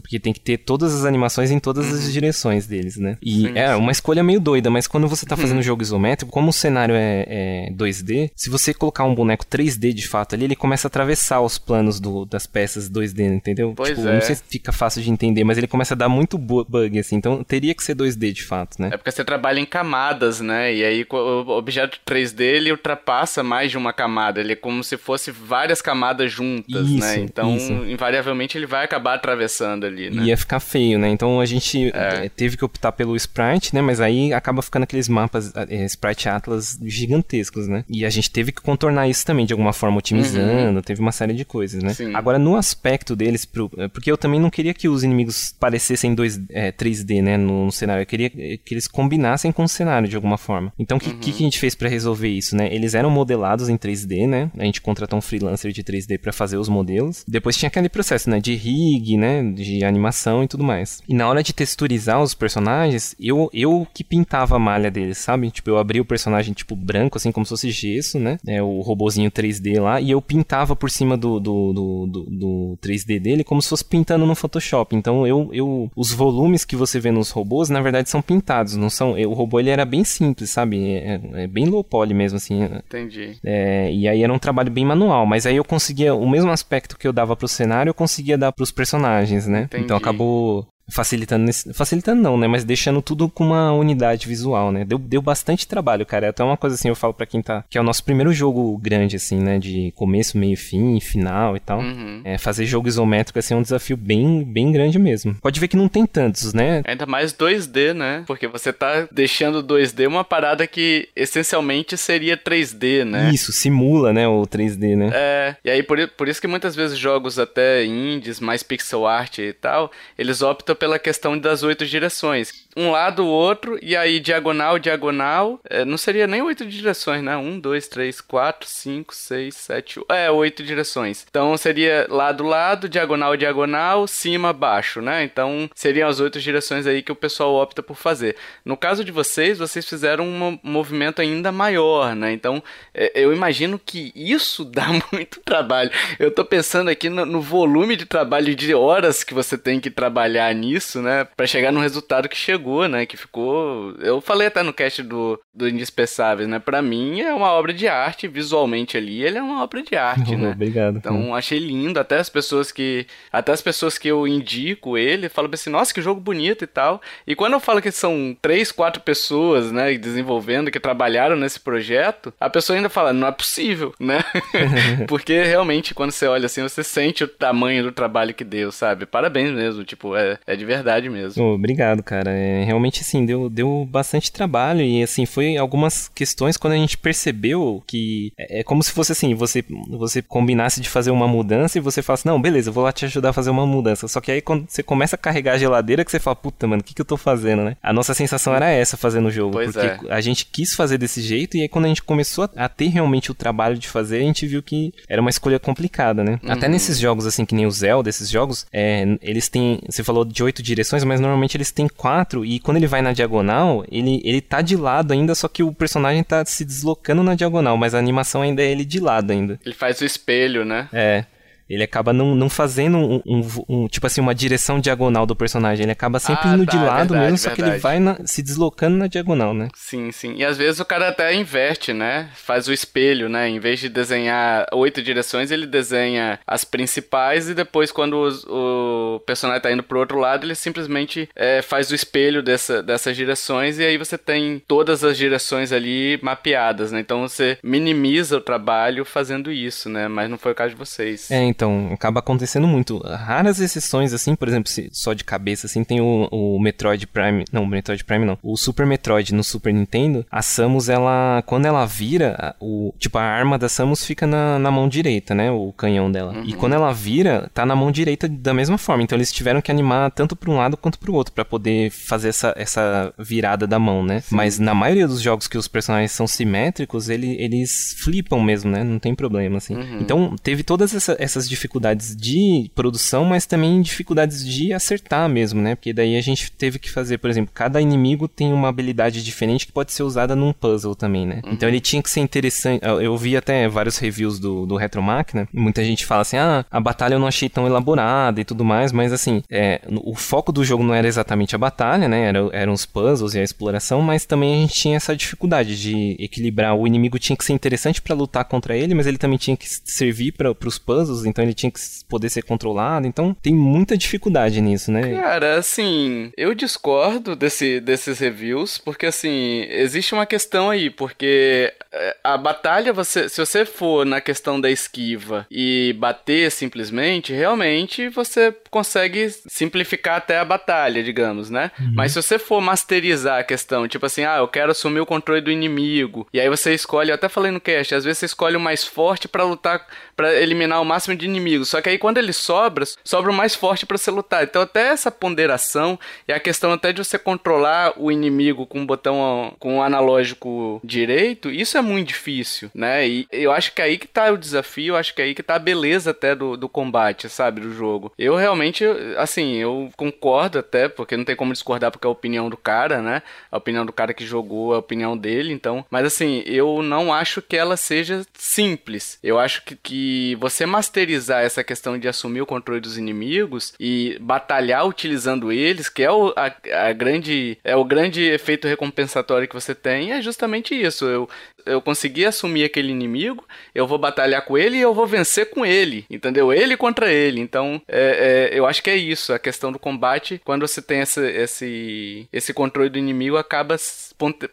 porque tem que ter todas as animações em todas uhum. as direções deles, né? E sim, é sim. uma escolha meio doida, mas quando você tá fazendo um jogo isométrico, como o cenário é, é 2D, se você colocar um boneco 3D de fato ali, ele começa a atravessar os planos do, das peças 2D, entendeu? Pois tipo, é. não sei se fica fácil de entender, mas ele começa a dar muito bug, assim, então teria que ser 2D de fato, né? É porque você trabalha em camadas, né? E aí o objeto 3D ele ultrapassa mais de uma camada, ele é como se fosse várias camadas juntas, isso, né? Então, isso. invariavelmente ele vai acabar atravessando ali, né? Ia ficar feio, né? Então a gente é. teve que optar pelo sprite, né? Mas aí acaba ficando aqueles mapas é, sprite atlas gigantescos, né? E a gente teve que contornar isso também de alguma forma otimizando, uhum. teve uma série de coisas, né? Sim. Agora no aspecto deles, pro, porque eu também não queria que os inimigos parecessem dois, é, 3D, né, no, no, cenário. Eu queria que eles combinassem com o cenário de alguma forma. Então o que, uhum. que, que, a gente fez para resolver isso, né? Eles eram modelados em 3D, né? A gente contratou um freelancer de 3D para fazer os modelos. Depois tinha aquele processo, né, de rig, né, de animação e tudo mais. E na hora de texturizar os personagens, eu eu que pintava a malha deles, sabe? Tipo, eu abria o personagem tipo branco assim como se fosse gesso, né? É o robozinho 3D lá e eu pintava por cima do, do, do, do, do 3D dele como se fosse pintando no Photoshop. Então eu, eu os volumes que você vê nos robôs, na verdade, são pintados, não são. O robô ele era bem simples, sabe? É, é bem low poly mesmo, assim. Entendi. É, e aí era um trabalho bem manual, mas aí eu conseguia o mesmo aspecto que eu dava pro cenário, eu conseguia dar pros personagens, né? Entendi. Então acabou facilitando nesse, facilitando não, né, mas deixando tudo com uma unidade visual, né? Deu, deu bastante trabalho, cara. É até uma coisa assim, eu falo para quem tá, que é o nosso primeiro jogo grande assim, né, de começo, meio, fim, final e tal. Uhum. É, fazer jogo isométrico assim é um desafio bem, bem grande mesmo. Pode ver que não tem tantos, né? Ainda mais 2D, né? Porque você tá deixando 2D uma parada que essencialmente seria 3D, né? Isso, simula, né, o 3D, né? É. E aí por, por isso que muitas vezes jogos até indies, mais pixel art e tal, eles optam pela questão das oito direções um lado, o outro, e aí diagonal, diagonal. É, não seria nem oito direções, né? Um, dois, três, quatro, cinco, seis, sete. É, oito direções. Então seria lado, lado, diagonal, diagonal, cima, baixo, né? Então seriam as oito direções aí que o pessoal opta por fazer. No caso de vocês, vocês fizeram um movimento ainda maior, né? Então é, eu imagino que isso dá muito trabalho. Eu tô pensando aqui no, no volume de trabalho de horas que você tem que trabalhar nisso, né? Para chegar no resultado que chegou, né? Que ficou. Eu falei até no cast do, do Indispensáveis, né? Para mim é uma obra de arte, visualmente ali, ele é uma obra de arte, oh, né? Obrigado. Então achei lindo, até as pessoas que. Até as pessoas que eu indico ele falam assim, nossa, que jogo bonito e tal. E quando eu falo que são três, quatro pessoas, né, desenvolvendo, que trabalharam nesse projeto, a pessoa ainda fala, não é possível, né? Porque realmente, quando você olha assim, você sente o tamanho do trabalho que deu, sabe? Parabéns mesmo, tipo, é, é de verdade mesmo. Oh, obrigado, cara. É, realmente, assim, deu, deu bastante trabalho e, assim, foi algumas questões quando a gente percebeu que é, é como se fosse assim, você, você combinasse de fazer uma mudança e você fala assim, não, beleza, eu vou lá te ajudar a fazer uma mudança. Só que aí quando você começa a carregar a geladeira, que você fala, puta, mano, o que, que eu tô fazendo, né? A nossa sensação era essa fazendo o jogo. Pois porque é. a gente quis fazer desse jeito e aí quando a gente começou a, a ter realmente o trabalho de fazer, a gente viu que era uma escolha complicada, né? Uhum. Até nesses jogos, assim, que nem o Zelda, esses jogos, é, eles têm. Você falou de oito direções, mas normalmente eles têm quatro, e quando ele vai na diagonal, ele, ele tá de lado ainda, só que o personagem tá se deslocando na diagonal, mas a animação ainda é ele de lado ainda. Ele faz o espelho, né? É. Ele acaba não, não fazendo um, um, um, tipo assim, uma direção diagonal do personagem. Ele acaba sempre Ah, indo tá, de lado verdade, mesmo, só que ele vai na- se deslocando na diagonal, né? Sim, sim. E às vezes o cara até inverte, né? Faz o espelho, né? Em vez de desenhar oito direções, ele desenha as principais e depois, quando os- o personagem tá indo pro outro lado, ele simplesmente é, faz o espelho dessa, dessas direções e aí você tem todas as direções ali mapeadas, né? Então você minimiza o trabalho fazendo isso, né? Mas não foi o caso de vocês. É, então, acaba acontecendo muito. Raras exceções, assim, por exemplo, se- só de cabeça, assim, tem o, o Metroid Prime. Não, o Metroid Prime não. O Super Metroid no Super Nintendo, a Samus, ela. Quando ela vira, o, tipo, a arma da Samus fica na, na mão direita, né? O canhão dela. E quando ela vira, tá na mão direita da mesma forma. Então eles tiveram que animar tanto pra um lado quanto pro outro, pra poder fazer essa, essa virada da mão, né? Mas na maioria dos jogos que os personagens são simétricos, ele, eles flipam mesmo, né? Não tem problema, assim. Então teve todas essa- essas dificuldades de produção, mas também dificuldades de acertar mesmo, né? Porque daí a gente teve que fazer, por exemplo, cada inimigo tem uma habilidade diferente que pode ser usada num puzzle também, né? Então ele tinha que ser interessante. Eu vi até vários reviews do, do Retro Máquina, e muita gente fala assim: ah, a batalha eu não achei tão elaborada e tudo mais, mas assim, é, o foco do jogo não era exatamente a batalha, né? Era, eram os puzzles e a exploração, mas também a gente tinha essa dificuldade de equilibrar. O inimigo tinha que ser interessante pra lutar contra ele, mas ele também tinha que servir para os puzzles, então ele tinha que poder ser controlado. Então tem muita dificuldade nisso, né? Cara, assim, eu discordo desse, desses reviews, porque assim, existe uma questão aí, porque é, a batalha, você, se você for na questão da esquiva e bater simplesmente, realmente você consegue simplificar até a batalha, digamos, né? Mas se você for masterizar a questão, tipo assim, ah, eu quero assumir o controle do inimigo, e aí você escolhe, eu até falei no cast, às vezes você escolhe o mais forte pra lutar, pra eliminar o máximo de inimigos, só que aí quando ele sobra, sobra o mais forte pra você lutar. Então até essa ponderação e a questão até de você controlar o inimigo com o botão com o analógico direito, isso é muito difícil, né? E eu acho que é aí que tá o desafio, acho que é aí que tá a beleza até do, do combate, sabe, do jogo. Eu realmente, assim, eu concordo até, porque não tem como discordar porque é a opinião do cara, né? A opinião do cara que jogou, a opinião dele, então. Mas assim, eu não acho que ela seja simples. Eu acho que, que você masterizar essa questão de assumir o controle dos inimigos e batalhar utilizando eles, que é o, a, a grande é o grande efeito recompensatório que você tem, é justamente isso. Eu, eu consegui assumir aquele inimigo, eu vou batalhar com ele e eu vou vencer com ele, entendeu? Ele contra ele. Então, é, é, eu acho que é isso. A questão do combate, quando você tem esse, esse, esse controle do inimigo, acaba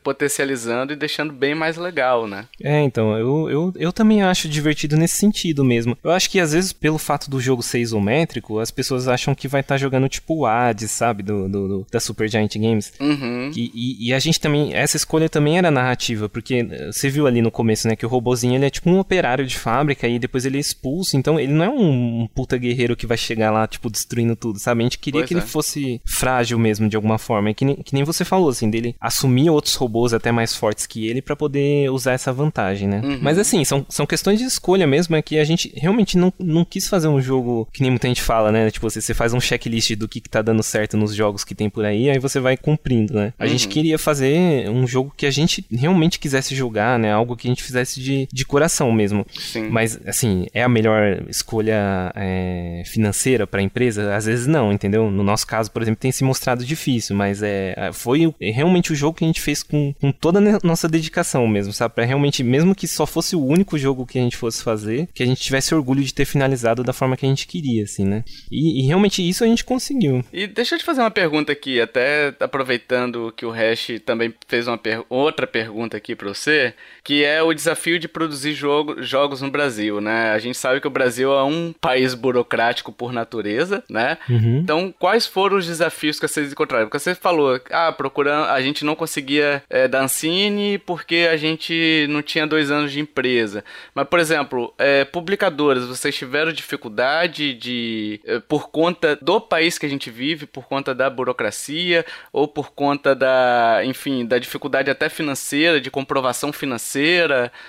potencializando e deixando bem mais legal, né? É, então, eu, eu, eu também acho divertido nesse sentido mesmo. Eu acho que às vezes, pelo fato do jogo ser isométrico, as pessoas acham que vai estar tá jogando tipo o Hades, sabe? Do, do, do, da Super Giant Games. Uhum. E, e, e, a gente também, essa escolha também era narrativa, porque eh, você viu ali no começo, né, que o robozinho ele é tipo um operário de fábrica e depois ele é expulso, então ele não é um, puta guerreiro que vai chegar lá, tipo, destruindo tudo, sabe? A gente queria pois que é. ele fosse frágil mesmo, de alguma forma. É que nem, que nem você falou, assim, dele assumir outros robôs até mais fortes que ele para poder usar essa vantagem, né? Uhum. Mas assim, são, são questões de escolha mesmo, é que a gente realmente não, não quis fazer um jogo que nem muita gente fala, né? Tipo, você, você faz um checklist do que, que tá dando certo nos jogos que tem por aí, aí você vai cumprindo, né? A uhum. gente queria fazer um jogo que a gente realmente quisesse jogar, né? Algo que a gente fizesse de, de coração mesmo. Sim. Mas, assim, é a melhor escolha é, financeira para a empresa? Às vezes não, entendeu? No nosso caso, por exemplo, tem se mostrado difícil, mas é, foi realmente o jogo que a gente fez com, com toda a nossa dedicação mesmo, sabe? Pra realmente, mesmo que só fosse o único jogo que a gente fosse fazer, que a gente tivesse orgulho de ter finalizado da forma que a gente queria, assim, né? E, e realmente isso a gente conseguiu. E deixa eu te fazer uma pergunta aqui, até aproveitando que o Hash também fez uma per outra pergunta aqui para você, que é o desafio de produzir jogo, jogos no Brasil, né? A gente sabe que o Brasil é um país burocrático por natureza, né? Uhum. Então, quais foram os desafios que vocês encontraram? Porque você falou, ah, procurando, a gente não conseguia é, Dancine porque a gente não tinha dois anos de empresa. Mas, por exemplo, é, publicadoras, vocês tiveram dificuldade de, é, por conta do país que a gente vive, por conta da burocracia ou por conta da, enfim, da dificuldade até financeira, de comprovação financeira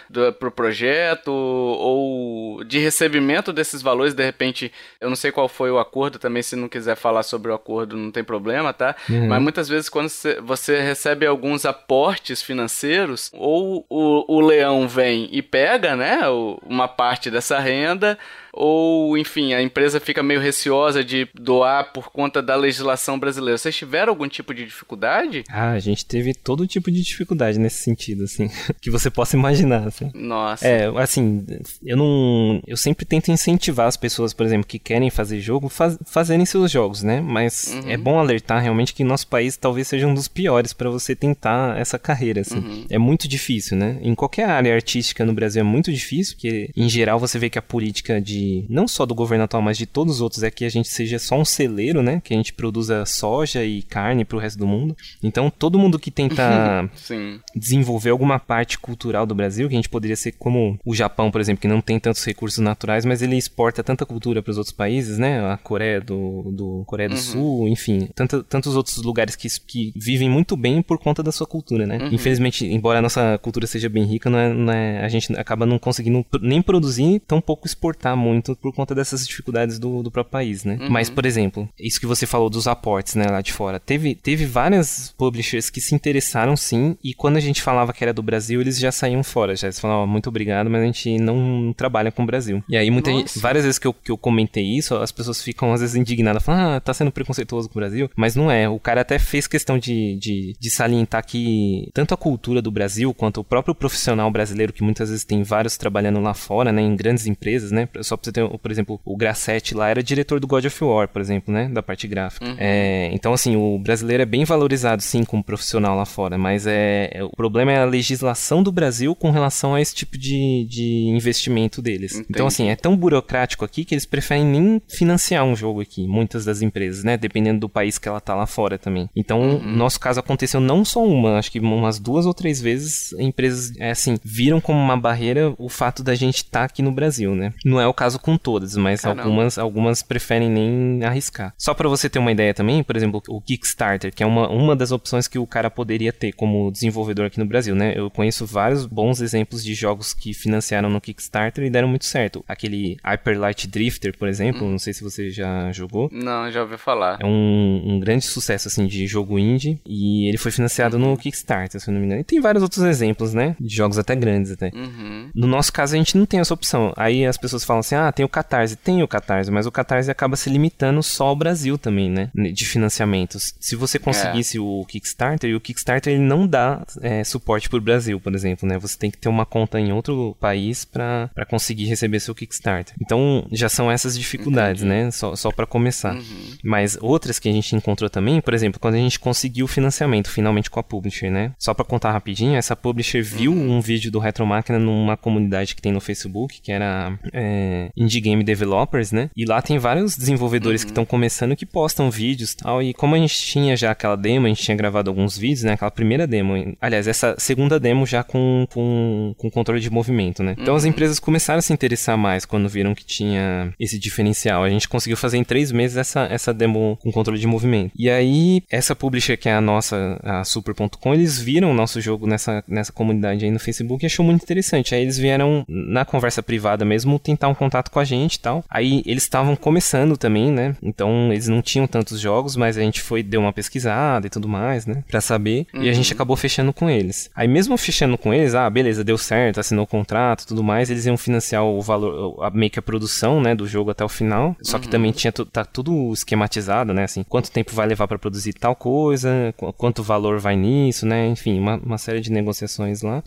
do, pro projeto ou de recebimento desses valores, de repente, eu não sei qual foi o acordo também, se não quiser falar sobre o acordo, não tem problema, tá? Uhum. Mas muitas vezes quando você recebe alguns aportes financeiros, ou o, o leão vem e pega, né, uma parte dessa renda, ou enfim, a empresa fica meio receosa de doar por conta da legislação brasileira. Vocês tiveram algum tipo de dificuldade? Ah, a gente teve todo tipo de dificuldade nesse sentido, assim, que você possa imaginar, assim. Nossa. É, assim, eu não, eu sempre tento incentivar as pessoas, por exemplo, que querem fazer jogo, faz, fazerem seus jogos, né? Mas uhum. é bom alertar realmente que nosso país talvez seja um dos piores para você tentar essa carreira, assim. Uhum. É muito difícil, né? Em qualquer área artística no Brasil é muito difícil, porque em geral você vê que a política de não só do governo atual, mas de todos os outros é que a gente seja só um celeiro, né? Que a gente produza soja e carne para o resto do mundo. Então, todo mundo que tenta desenvolver alguma parte cultural do Brasil, que a gente poderia ser como o Japão, por exemplo, que não tem tantos recursos naturais, mas ele exporta tanta cultura para os outros países, né? A Coreia do, do Coreia do uhum. Sul, enfim, tanto, tantos outros lugares que, que vivem muito bem por conta da sua cultura, né? Uhum. Infelizmente, embora a nossa cultura seja bem rica, não é, não é, a gente acaba não conseguindo nem produzir, tão pouco exportar muito muito por conta dessas dificuldades do, do próprio país, né? Uhum. Mas, por exemplo, isso que você falou dos aportes, né, lá de fora. Teve, teve várias publishers que se interessaram sim, e quando a gente falava que era do Brasil, eles já saíam fora, já eles falavam, muito obrigado, mas a gente não trabalha com o Brasil. E aí, muita gente, várias vezes que eu, que eu comentei isso, as pessoas ficam às vezes indignadas, falam, ah, tá sendo preconceituoso com o Brasil, mas não é. O cara até fez questão de, de, de salientar que tanto a cultura do Brasil quanto o próprio profissional brasileiro, que muitas vezes tem vários trabalhando lá fora, né, em grandes empresas, né, só você ter, por exemplo, o Grassetti lá era diretor do God of War, por exemplo, né? Da parte gráfica. Uhum. É, então, assim, o brasileiro é bem valorizado, sim, como profissional lá fora, mas é, é, o problema é a legislação do Brasil com relação a esse tipo de, de investimento deles. Entendi. Então, assim, é tão burocrático aqui que eles preferem nem financiar um jogo aqui, muitas das empresas, né? Dependendo do país que ela tá lá fora também. Então, uhum. no nosso caso aconteceu não só uma, acho que umas duas ou três vezes empresas, é assim, viram como uma barreira o fato da gente estar tá aqui no Brasil, né? Não é o caso com todos todas, mas algumas, algumas preferem nem arriscar. Só para você ter uma ideia também, por exemplo, o Kickstarter, que é uma, uma das opções que o cara poderia ter como desenvolvedor aqui no Brasil, né? Eu conheço vários bons exemplos de jogos que financiaram no Kickstarter e deram muito certo. Aquele Hyper Light Drifter, por exemplo, hum. não sei se você já jogou. Não, já ouvi falar. É um, um grande sucesso, assim, de jogo indie e ele foi financiado uhum. no Kickstarter, se eu não me engano. E tem vários outros exemplos, né? De jogos até grandes até. Uhum. No nosso caso, a gente não tem essa opção. Aí as pessoas falam assim, ah, tem o Catarse. Tem o Catarse, mas o Catarse acaba se limitando só ao Brasil também, né? De financiamentos. Se você conseguisse é. o Kickstarter, e o Kickstarter ele não dá é, suporte pro Brasil, por exemplo, né? Você tem que ter uma conta em outro país para conseguir receber seu Kickstarter. Então, já são essas dificuldades, Entendi. né? Só, só para começar. Uhum. Mas outras que a gente encontrou também, por exemplo, quando a gente conseguiu o financiamento finalmente com a publisher, né? Só para contar rapidinho, essa publisher viu uhum. um vídeo do Retro Máquina numa comunidade que tem no Facebook, que era é, Indie Game Developers, né? E lá tem vários desenvolvedores uhum. que estão começando que postam vídeos tal. E como a gente tinha já aquela demo, a gente tinha gravado alguns vídeos, né? Aquela primeira demo. Aliás, essa segunda demo já com, com, com controle de movimento, né? Então uhum. as empresas começaram a se interessar mais quando viram que tinha esse diferencial. A gente conseguiu fazer em três meses essa, essa demo com controle de movimento. E aí, essa publisher que é a nossa, a Super.com, eles viram o nosso jogo nessa, nessa comunidade aí no Facebook e achou muito interessante. Aí eles vieram na conversa privada mesmo tentar um contato com a gente e tal. Aí eles estavam começando também, né? Então eles não tinham tantos jogos, mas a gente foi, deu uma pesquisada e tudo mais, né? Pra saber. Uhum. E a gente uhum. acabou fechando com eles. Aí mesmo fechando com eles, ah, beleza, deu certo, assinou o contrato tudo mais, eles iam financiar o valor, a, meio que a produção, né, do jogo até o final. Só que uhum. também tinha tá tudo esquematizado, né? Assim, quanto tempo vai levar para produzir tal coisa, quanto valor vai nisso, né? Enfim, uma, uma série de negociações lá.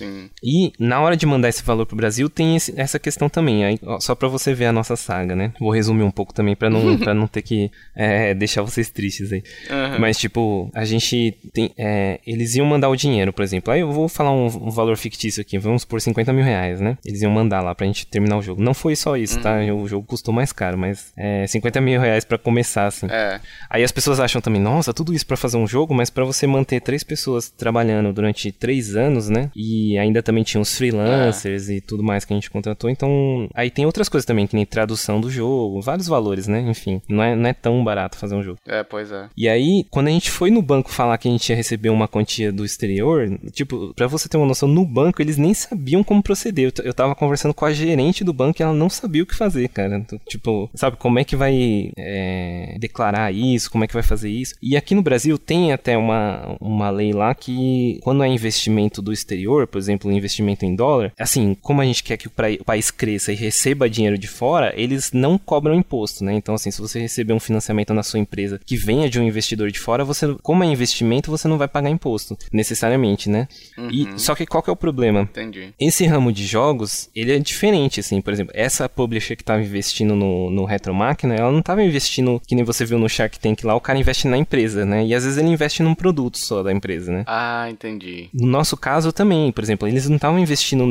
Sim. E na hora de mandar esse valor pro Brasil tem esse, essa questão também. Aí, ó, só para você ver a nossa saga, né? Vou resumir um pouco também para não, pra não ter que é, deixar vocês tristes aí. Uhum. Mas, tipo, a gente tem. É, eles iam mandar o dinheiro, por exemplo. Aí eu vou falar um, um, valor fictício aqui. Vamos por 50 mil reais, né? Eles iam mandar lá pra gente terminar o jogo. Não foi só isso, tá? uhum. tá? O jogo custou mais caro, mas é 50 mil reais pra começar, assim. É. Aí as pessoas acham também, nossa, tudo isso para fazer um jogo, mas para você manter três pessoas trabalhando durante três anos, né? E ainda também tinha os freelancers e tudo mais que a gente contratou. Então, aí tem outras coisas também, que nem tradução do jogo, vários valores, né? Enfim, não é, não é tão barato fazer um jogo. É, pois é. E aí, quando a gente foi no banco falar que a gente ia receber uma quantia do exterior, tipo, pra você ter uma noção, no banco eles nem sabiam como proceder. Eu, eu tava conversando com a gerente do banco e ela não sabia o que fazer, cara. Tipo, sabe, como é que vai é, declarar isso, como é que vai fazer isso. E aqui no Brasil tem até uma, uma lei lá que quando é investimento do exterior, por exemplo, investimento em dólar, assim, como a gente quer que o país cresça e receba dinheiro de fora, eles não cobram imposto, né? Então, assim, se você receber um financiamento na sua empresa que venha de um investidor de fora, você, como é investimento, você não vai pagar imposto, necessariamente, né? Uhum. E, só que qual que é o problema? Entendi. Esse ramo de jogos, ele é diferente, assim, por exemplo, essa publisher que estava investindo no, no Retro Máquina, ela não estava investindo, que nem você viu no Shark Tank lá, o cara investe na empresa, né? E às vezes ele investe num produto só da empresa, né? Ah, entendi. No nosso caso também, por exemplo, eles não estavam investindo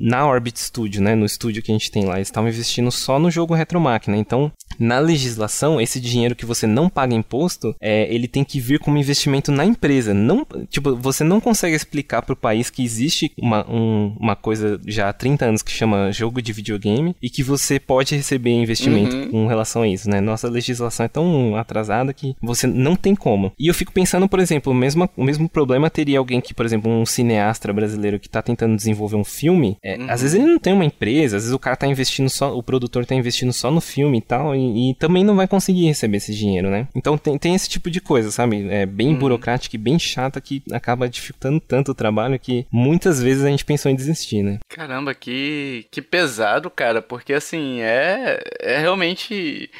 na Orbit Studio, né? No estúdio que a gente tem lá. Eles estavam investindo só no jogo Retromáquina. Então, na legislação, esse dinheiro que você não paga imposto, é, ele tem que vir como investimento na empresa. Não, tipo, você não consegue explicar para o país que existe uma, um, uma coisa já há 30 anos que chama jogo de videogame e que você pode receber investimento uhum. com relação a isso, né? Nossa legislação é tão atrasada que você não tem como. E eu fico pensando, por exemplo, o mesmo, o mesmo problema teria alguém que, por exemplo, um cineasta brasileiro que está tentando desenvolver um filme. É, uhum. Às vezes ele não tem uma empresa, às vezes o cara está investindo só, o produtor está investindo só no filme e tal, e, e, também não vai conseguir receber esse dinheiro, né? Então tem, tem esse tipo de coisa, sabe? É bem uhum. burocrática e bem chata que acaba dificultando tanto o trabalho que muitas vezes a gente pensou em desistir, né? Caramba, que, que pesado, cara, porque assim, é, é realmente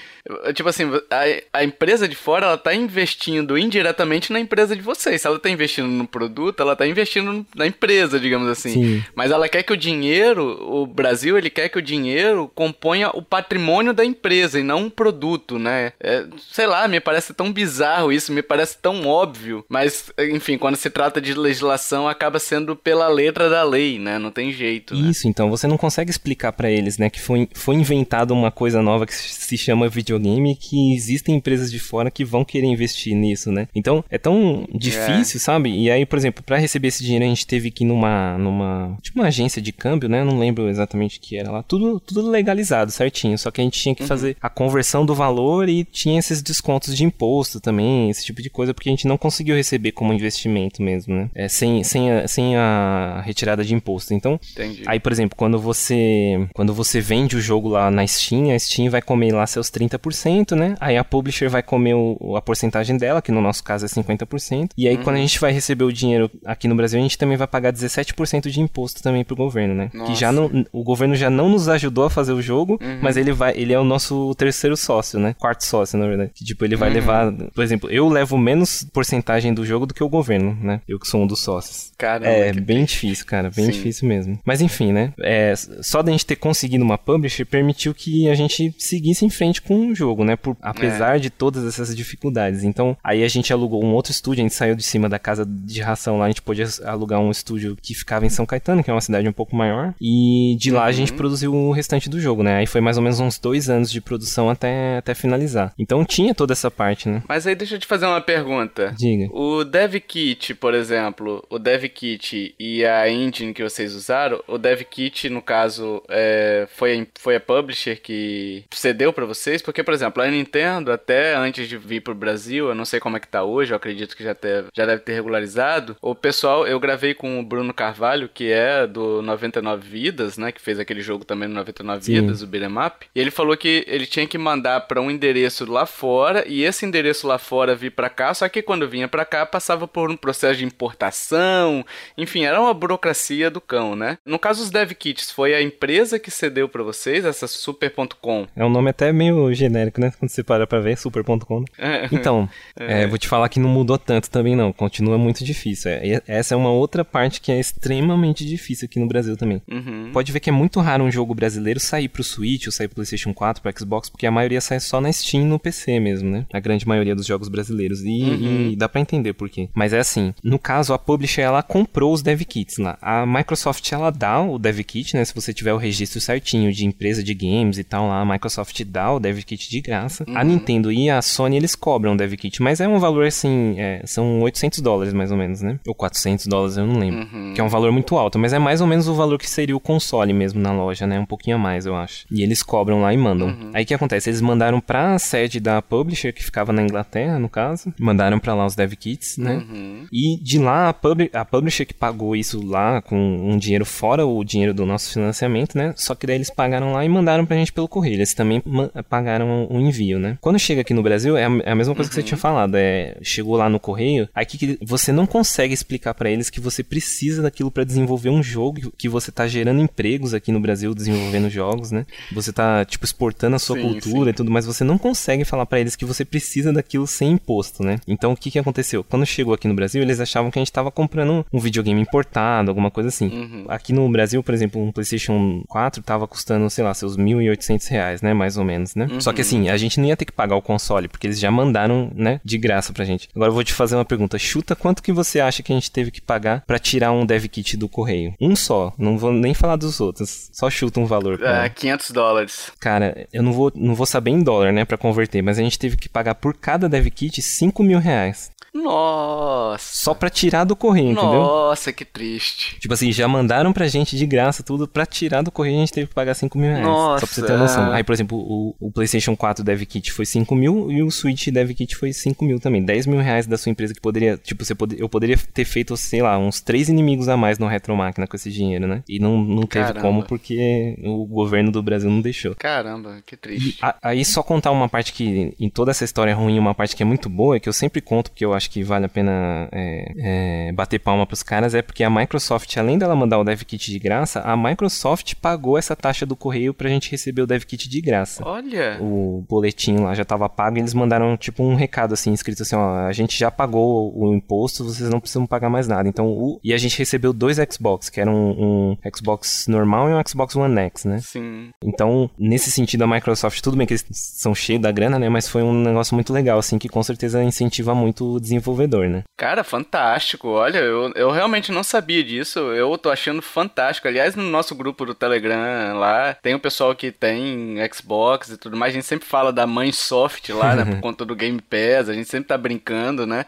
Tipo assim, a, a empresa de fora, ela tá investindo indiretamente na empresa de vocês. Se ela tá investindo no produto, ela tá investindo na empresa, digamos assim. Sim. Mas ela quer que o dinheiro, o Brasil, ele quer que o dinheiro componha o patrimônio da empresa e não um produto, né? É, sei lá, me parece tão bizarro isso, me parece tão óbvio. Mas, enfim, quando se trata de legislação, acaba sendo pela letra da lei, né? Não tem jeito. Né? Isso, então você não consegue explicar para eles, né, que foi, foi inventada uma coisa nova que se chama video videogame que existem empresas de fora que vão querer investir nisso, né? Então é tão difícil, é. sabe? E aí, por exemplo, para receber esse dinheiro a gente teve que ir numa, numa tipo uma agência de câmbio, né? Não lembro exatamente o que era lá. Tudo, tudo legalizado, certinho. Só que a gente tinha que uhum. fazer a conversão do valor e tinha esses descontos de imposto também, esse tipo de coisa, porque a gente não conseguiu receber como investimento mesmo, né? É, sem, sem, a, sem a retirada de imposto. Então, Entendi. aí, por exemplo, quando você quando você vende o jogo lá na Steam, a Steam vai comer lá seus 30 30%, né? Aí a publisher vai comer o, a porcentagem dela, que no nosso caso é 50%. E aí uhum. quando a gente vai receber o dinheiro aqui no Brasil, a gente também vai pagar 17% de imposto também pro governo, né? Nossa. Que já não, o governo já não nos ajudou a fazer o jogo, uhum. mas ele vai, ele é o nosso ter, terceiro sócio, né? Quarto sócio, na verdade. Que, tipo, ele vai uhum. levar. Por exemplo, eu levo menos porcentagem do jogo do que o governo, né? Eu que sou um dos sócios. Caramba, é bem difícil, cara. Bem Sim. difícil mesmo. Mas enfim, né? É, só da gente ter conseguido uma publisher permitiu que a gente seguisse em frente com jogo, né? Por, apesar é. de todas essas dificuldades. Então, aí a gente alugou um outro estúdio, a gente saiu de cima da casa de ração lá, a gente pôde alugar um estúdio que ficava em São Caetano, que é uma cidade um pouco maior. E de lá uhum. a gente uhum. produziu o restante do jogo, né? Aí foi mais ou menos uns dois anos de produção até, até finalizar. Então tinha toda essa parte, né? Mas aí deixa eu te fazer uma pergunta. Diga. O Dev Kit, por exemplo, o Dev Kit e a engine que vocês usaram, o Dev Kit, no caso, é, foi, foi a publisher que cedeu para vocês? Porque, por exemplo, a Nintendo, até antes de vir pro Brasil, eu não sei como é que tá hoje, eu acredito que já, ter, já deve ter regularizado. O pessoal, eu gravei com o Bruno Carvalho, que é do 99 Vidas, né? Que fez aquele jogo também no 99 Sim. Vidas, o Beat'em Up. E ele falou que ele tinha que mandar para um endereço lá fora e esse endereço lá fora vir para cá, só que quando vinha para cá passava por um processo de importação, enfim, era uma burocracia do cão, né? No caso dos dev kits, foi a empresa que cedeu para vocês, essa super.com? É um nome até meio genérico, né? Quando você para pra ver, super.com. Né? É. Então, é. É, vou te falar que não mudou tanto também não, continua muito difícil. É, essa é uma outra parte que é extremamente difícil aqui no Brasil também. Uhum. Pode ver que é muito raro um jogo brasileiro sair pro Switch ou sair pro PlayStation 4, pro Xbox, porque a maioria sai só na Steam no PC mesmo, né? A grande maioria dos jogos brasileiros. E, uhum. e dá para entender por quê. Mas é assim, no caso, a publisher ela comprou os dev kits lá. A Microsoft ela dá o dev kit, né? Se você tiver o registro certinho de empresa de games e tal lá, a Microsoft dá o dev kit de graça. Uhum. A Nintendo e a Sony eles cobram o dev kit, mas é um valor assim, é, são 800 dólares mais ou menos, né? Ou 400 dólares, eu não lembro. Uhum. Que é um valor muito alto, mas é mais ou menos o valor que seria o console mesmo na loja, né? Um pouquinho a mais, eu acho. E eles cobram lá e mandam. Uhum. Aí o que acontece? Eles mandaram pra sede da publisher, que ficava na Inglaterra, no caso. Mandaram para lá os dev kits, né? Uhum. E de lá, a, pub a publisher que pagou isso lá com um dinheiro fora o dinheiro do nosso financiamento, né? Só que daí eles pagaram lá e mandaram pra gente pelo correio. Eles também pagaram o envio, né? Quando chega aqui no Brasil, é a, é mesma coisa uhum. que você uhum. tinha falado. É, chegou lá no correio, aí que você não consegue explicar para eles que você precisa daquilo para desenvolver um jogo, que você tá gerando empregos aqui no Brasil desenvolvendo jogos, né? Você tá, tipo, exportando a sua sim, cultura sim. e tudo, mas você não consegue falar para eles que você precisa daquilo sem imposto, né? Então o que que aconteceu? Quando chegou aqui no Brasil, eles achavam que a gente tava comprando um videogame importado, alguma coisa assim. Uhum. Aqui no Brasil, por exemplo, um PlayStation 4 tava custando, sei lá, seus 1.800 reais, né? Mais ou menos, né? Uhum. Só que assim, a gente não ia ter que pagar o console, porque eles já mandaram, né? De graça pra gente. Agora eu vou te fazer uma pergunta. Chuta quanto que você acha que a gente teve que pagar para tirar um dev kit do correio? Um só. Não vou nem falar dos outros. Só chuta um valor. É, 500 dólares. Cara, eu não vou, não vou saber em dólar, né? Pra converter, mas a gente teve que pagar por cada dev kit 5 mil reais. Nossa. Só pra tirar do correio, entendeu? Nossa, que triste. Tipo assim, já mandaram pra gente de graça tudo. Pra tirar do correio a gente teve que pagar 5 mil reais. Nossa. Só pra você ter noção. Aí, por exemplo, o, o PlayStation 4 Dev Kit foi 5 mil e o Switch Dev Kit foi 5 mil também. 10 mil reais da sua empresa que poderia. Tipo, você pode, eu poderia ter feito, sei lá, uns 3 inimigos a mais no Retromáquina com esse dinheiro, né? E não, não teve Caramba. como porque o governo do Brasil não deixou. Caramba, que triste. E, a, aí só contar uma parte que, em toda essa história ruim, uma parte que é muito boa, que eu sempre conto porque eu acho que vale a pena é, é, bater palma pros caras é porque a Microsoft, além dela mandar o dev kit de graça, a Microsoft pagou essa taxa do correio pra gente receber o dev kit de graça. Olha! O boletim lá já tava pago e eles mandaram tipo um recado assim, escrito assim, ó, a gente já pagou o imposto, vocês não precisam pagar mais nada. Então, o... e a gente recebeu dois Xbox, que eram um, um Xbox normal e um Xbox One X, né? Sim. Então, nesse sentido, a Microsoft, tudo bem que eles são cheios da grana, né? Mas foi um negócio muito legal, assim, que com certeza incentiva muito o desenvolvedor, né? Cara, fantástico. Olha, eu, eu realmente não sabia disso. Eu tô achando fantástico. Aliás, no nosso grupo do Telegram lá, tem o pessoal que tem Xbox e tudo mais. A gente sempre fala da mãe soft lá, né? Por conta do Game Pass. A gente sempre tá brincando, né?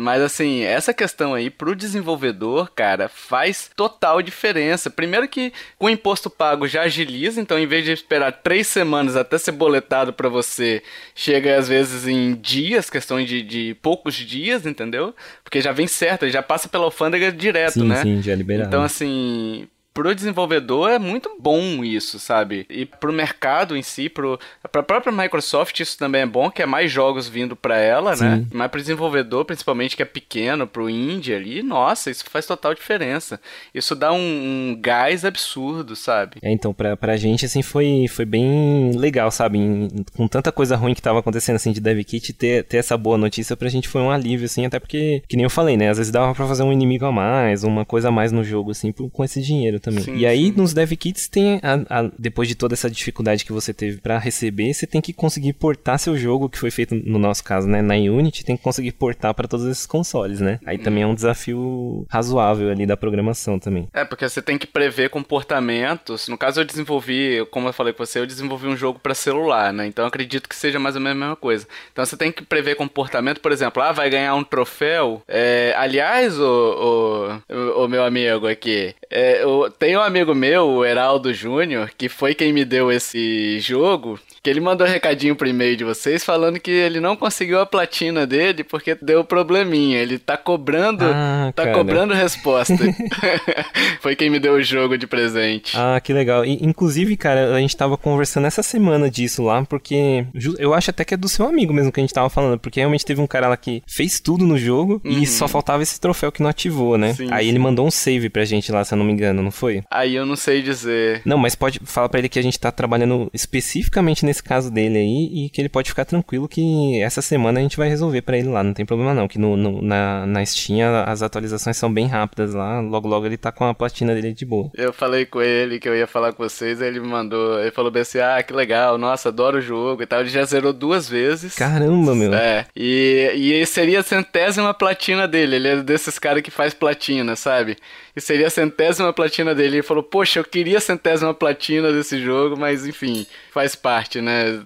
Mas assim, essa questão aí pro desenvolvedor, cara, faz total diferença. Primeiro que o imposto pago já agiliza, então em vez de esperar três semanas até ser boletado para você, chega às vezes em dias, questão de, de poucos dias, entendeu? Porque já vem certo, já passa pela alfândega direto, sim, né? Sim, já é liberado. Então assim, pro desenvolvedor é muito bom isso, sabe? E pro mercado em si, pro, pra própria Microsoft isso também é bom, que é mais jogos vindo para ela, né? Sim. né? Mas pro desenvolvedor, principalmente que é pequeno, pro indie ali, nossa, isso faz total diferença. Isso dá um, um gás absurdo, sabe? É, então, pra, pra gente, assim, foi, foi bem legal, sabe? Em, com tanta coisa ruim que tava acontecendo, assim, de dev kit, ter, ter essa boa notícia pra gente foi um alívio, assim, até porque, que nem eu falei, né? Às vezes dava pra fazer um inimigo a mais, uma coisa a mais no jogo, assim, com esse dinheiro também. Sim, e aí, sim. nos dev kits, tem, a, a, depois de toda essa dificuldade que você teve para receber, você tem que conseguir portar seu jogo, que foi feito, no nosso caso, né, na Unity, tem que conseguir portar para todos esses consoles, né? Aí também é um desafio razoável ali da programação também. É, porque você tem que prever comportamentos. No caso, eu desenvolvi, como eu falei com você, eu desenvolvi um jogo para celular, né? Então acredito que seja mais ou menos a mesma coisa. Então você tem que prever comportamento, por exemplo, ah, vai ganhar um troféu. É, aliás, o, o, o, meu amigo aqui, é, o, tem um amigo meu, o Heraldo Júnior, que foi quem me deu esse jogo que ele mandou um recadinho pro e-mail de vocês falando que ele não conseguiu a platina dele porque deu probleminha. Ele tá cobrando, ah, tá cara. cobrando resposta. Foi quem me deu o jogo de presente. Ah, que legal. E, inclusive, cara, a gente tava conversando essa semana disso lá, porque eu acho até que é do seu amigo mesmo que a gente tava falando, porque realmente teve um cara lá que fez tudo no jogo uhum. e só faltava esse troféu que não ativou, né? Sim, Aí sim. ele mandou um save pra gente lá, se eu não me engano, não foi? Aí eu não sei dizer. Não, mas pode falar para ele que a gente tá trabalhando especificamente nesse caso dele aí e que ele pode ficar tranquilo que essa semana a gente vai resolver para ele lá, não tem problema não, que no, no, na, na Steam as atualizações são bem rápidas lá, logo logo ele tá com a platina dele de boa. Eu falei com ele que eu ia falar com vocês, aí ele me mandou, ele falou bem assim, ah, que legal, nossa, adoro o jogo e tal, ele já zerou duas vezes. Caramba, meu. É, e, e seria a centésima platina dele, ele é desses caras que faz platina, sabe? Que seria a centésima platina dele. Ele falou, poxa, eu queria a centésima platina desse jogo, mas enfim, faz parte, né?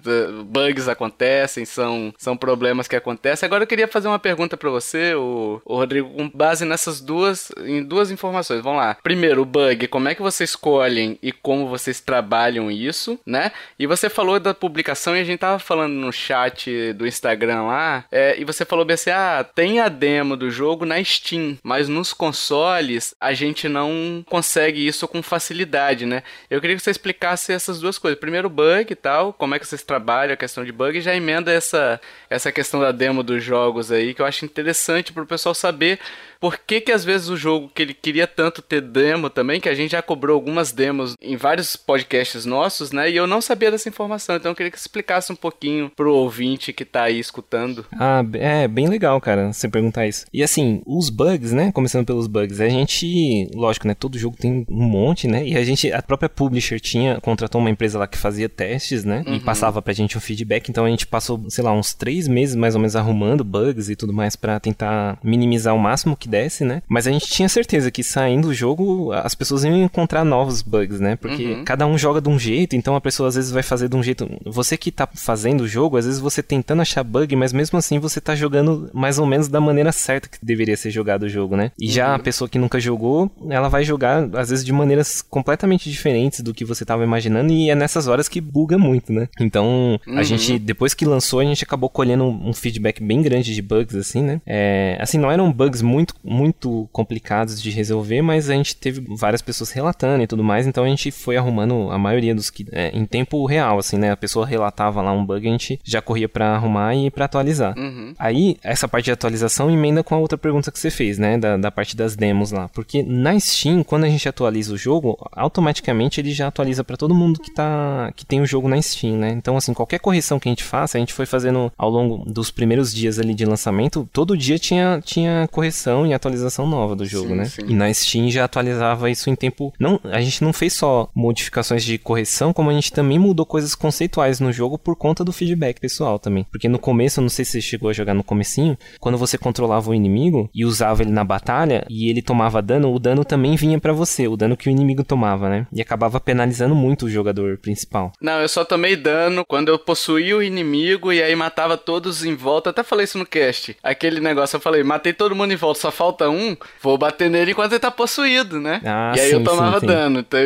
Bugs acontecem, são, são problemas que acontecem. Agora eu queria fazer uma pergunta para você, o, o, Rodrigo, com base nessas duas, em duas informações. Vamos lá. Primeiro, o bug, como é que vocês escolhem e como vocês trabalham isso, né? E você falou da publicação e a gente tava falando no chat do Instagram lá, é, e você falou bem assim, ah, tem a demo do jogo na Steam, mas nos consoles a gente gente não consegue isso com facilidade, né? Eu queria que você explicasse essas duas coisas. Primeiro, bug e tal, como é que vocês trabalham a questão de bug, e já emenda essa, essa questão da demo dos jogos aí, que eu acho interessante para o pessoal saber por que que às vezes o jogo que ele queria tanto ter demo também, que a gente já cobrou algumas demos em vários podcasts nossos, né? E eu não sabia dessa informação, então eu queria que você explicasse um pouquinho pro ouvinte que tá aí escutando. Ah, é bem legal, cara, você perguntar isso. E assim, os bugs, né? Começando pelos bugs, a gente, lógico, né? Todo jogo tem um monte, né? E a gente, a própria publisher tinha, contratou uma empresa lá que fazia testes, né? Uhum. E passava pra gente um feedback, então a gente passou, sei lá, uns três meses mais ou menos arrumando bugs e tudo mais para tentar minimizar o máximo que pudesse, né? Mas a gente tinha certeza que saindo do jogo as pessoas iam encontrar novos bugs, né? Porque uhum. cada um joga de um jeito, então a pessoa às vezes vai fazer de um jeito. Você que tá fazendo o jogo, às vezes você tentando achar bug, mas mesmo assim você tá jogando mais ou menos da maneira certa que deveria ser jogado o jogo, né? E uhum. já a uhum. pessoa que nunca jogou, ela vai jogar às vezes de maneiras completamente diferentes do que você tava imaginando e é nessas horas que buga muito, né? Então, uhum. a gente depois que lançou, a gente acabou colhendo um feedback bem grande de bugs assim, né? É, assim, não eram bugs muito muito complicados de resolver, mas a gente teve várias pessoas relatando e tudo mais, então a gente foi arrumando a maioria dos que é, em tempo real, assim, né? A pessoa relatava lá um bug, a gente já corria para arrumar e para atualizar. Uhum. Aí, essa parte de atualização emenda com a outra pergunta que você fez, né? Da, da parte das demos lá. Porque na Steam, quando a gente atualiza o jogo, automaticamente ele já atualiza para todo mundo que tá que tem o jogo na Steam, né? Então, assim, qualquer correção que a gente faça, a gente foi fazendo ao longo dos primeiros dias ali de lançamento, todo dia tinha, tinha correção e atualização nova do jogo, sim, né? Sim. E na Steam já atualizava isso em tempo. Não, a gente não fez só modificações de correção, como a gente também mudou coisas conceituais no jogo por conta do feedback pessoal também. Porque no começo, eu não sei se você chegou a jogar no comecinho, quando você controlava o inimigo e usava ele na batalha e ele tomava dano, o dano também vinha para você, o dano que o inimigo tomava, né? E acabava penalizando muito o jogador principal. Não, eu só tomei dano quando eu possuía o inimigo e aí matava todos em volta. Até falei isso no cast. Aquele negócio, eu falei, matei todo mundo em volta, só falta um, vou bater nele enquanto ele tá possuído, né? Ah, e aí sim, eu tomava sim, dano. Então...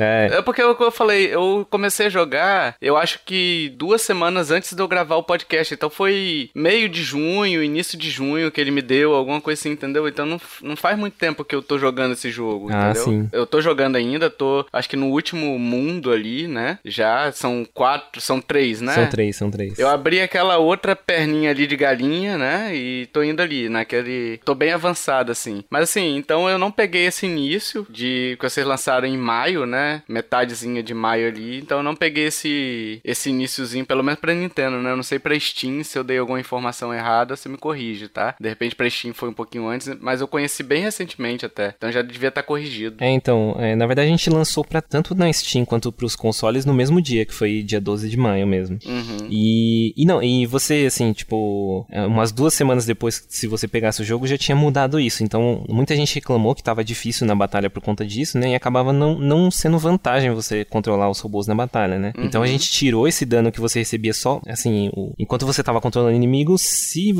É. é porque eu, eu falei, eu comecei a jogar, eu acho que duas semanas antes de eu gravar o podcast. Então foi meio de junho, início de junho que ele me deu, alguma coisa assim, entendeu? Então não, não faz muito tempo que eu tô jogando esse jogo, Ah, entendeu? sim. Eu tô jogando ainda, tô acho que no último mundo ali, né? Já são quatro, são três, né? São três, são três. Eu abri aquela outra perninha ali de galinha, né? E tô indo ali, naquele. Tô bem avançado, assim. Mas assim, então eu não peguei esse início de. que vocês lançaram em maio, né? Metadezinha de maio ali. Então eu não peguei esse. esse iníciozinho, pelo menos pra Nintendo, né? Eu não sei pra Steam se eu dei alguma informação errada, você me corrige, tá? De repente pra Steam foi um pouquinho antes, mas eu conheci bem recentemente até. Então já devia estar corrigido. É, então, é, na verdade a gente lançou pra tanto na Steam quanto pros consoles no mesmo dia, que foi dia 12 de maio mesmo. Uhum. E, e não, e você, assim, tipo, é, umas duas semanas depois, se você pegasse o jogo, já tinha mudado isso. Então, muita gente reclamou que tava difícil na batalha por conta disso, né? E acabava não, não sendo vantagem você controlar os robôs na batalha, né? Então a gente tirou esse dano que você recebia só, assim, o- enquanto você tava controlando o inimigo, se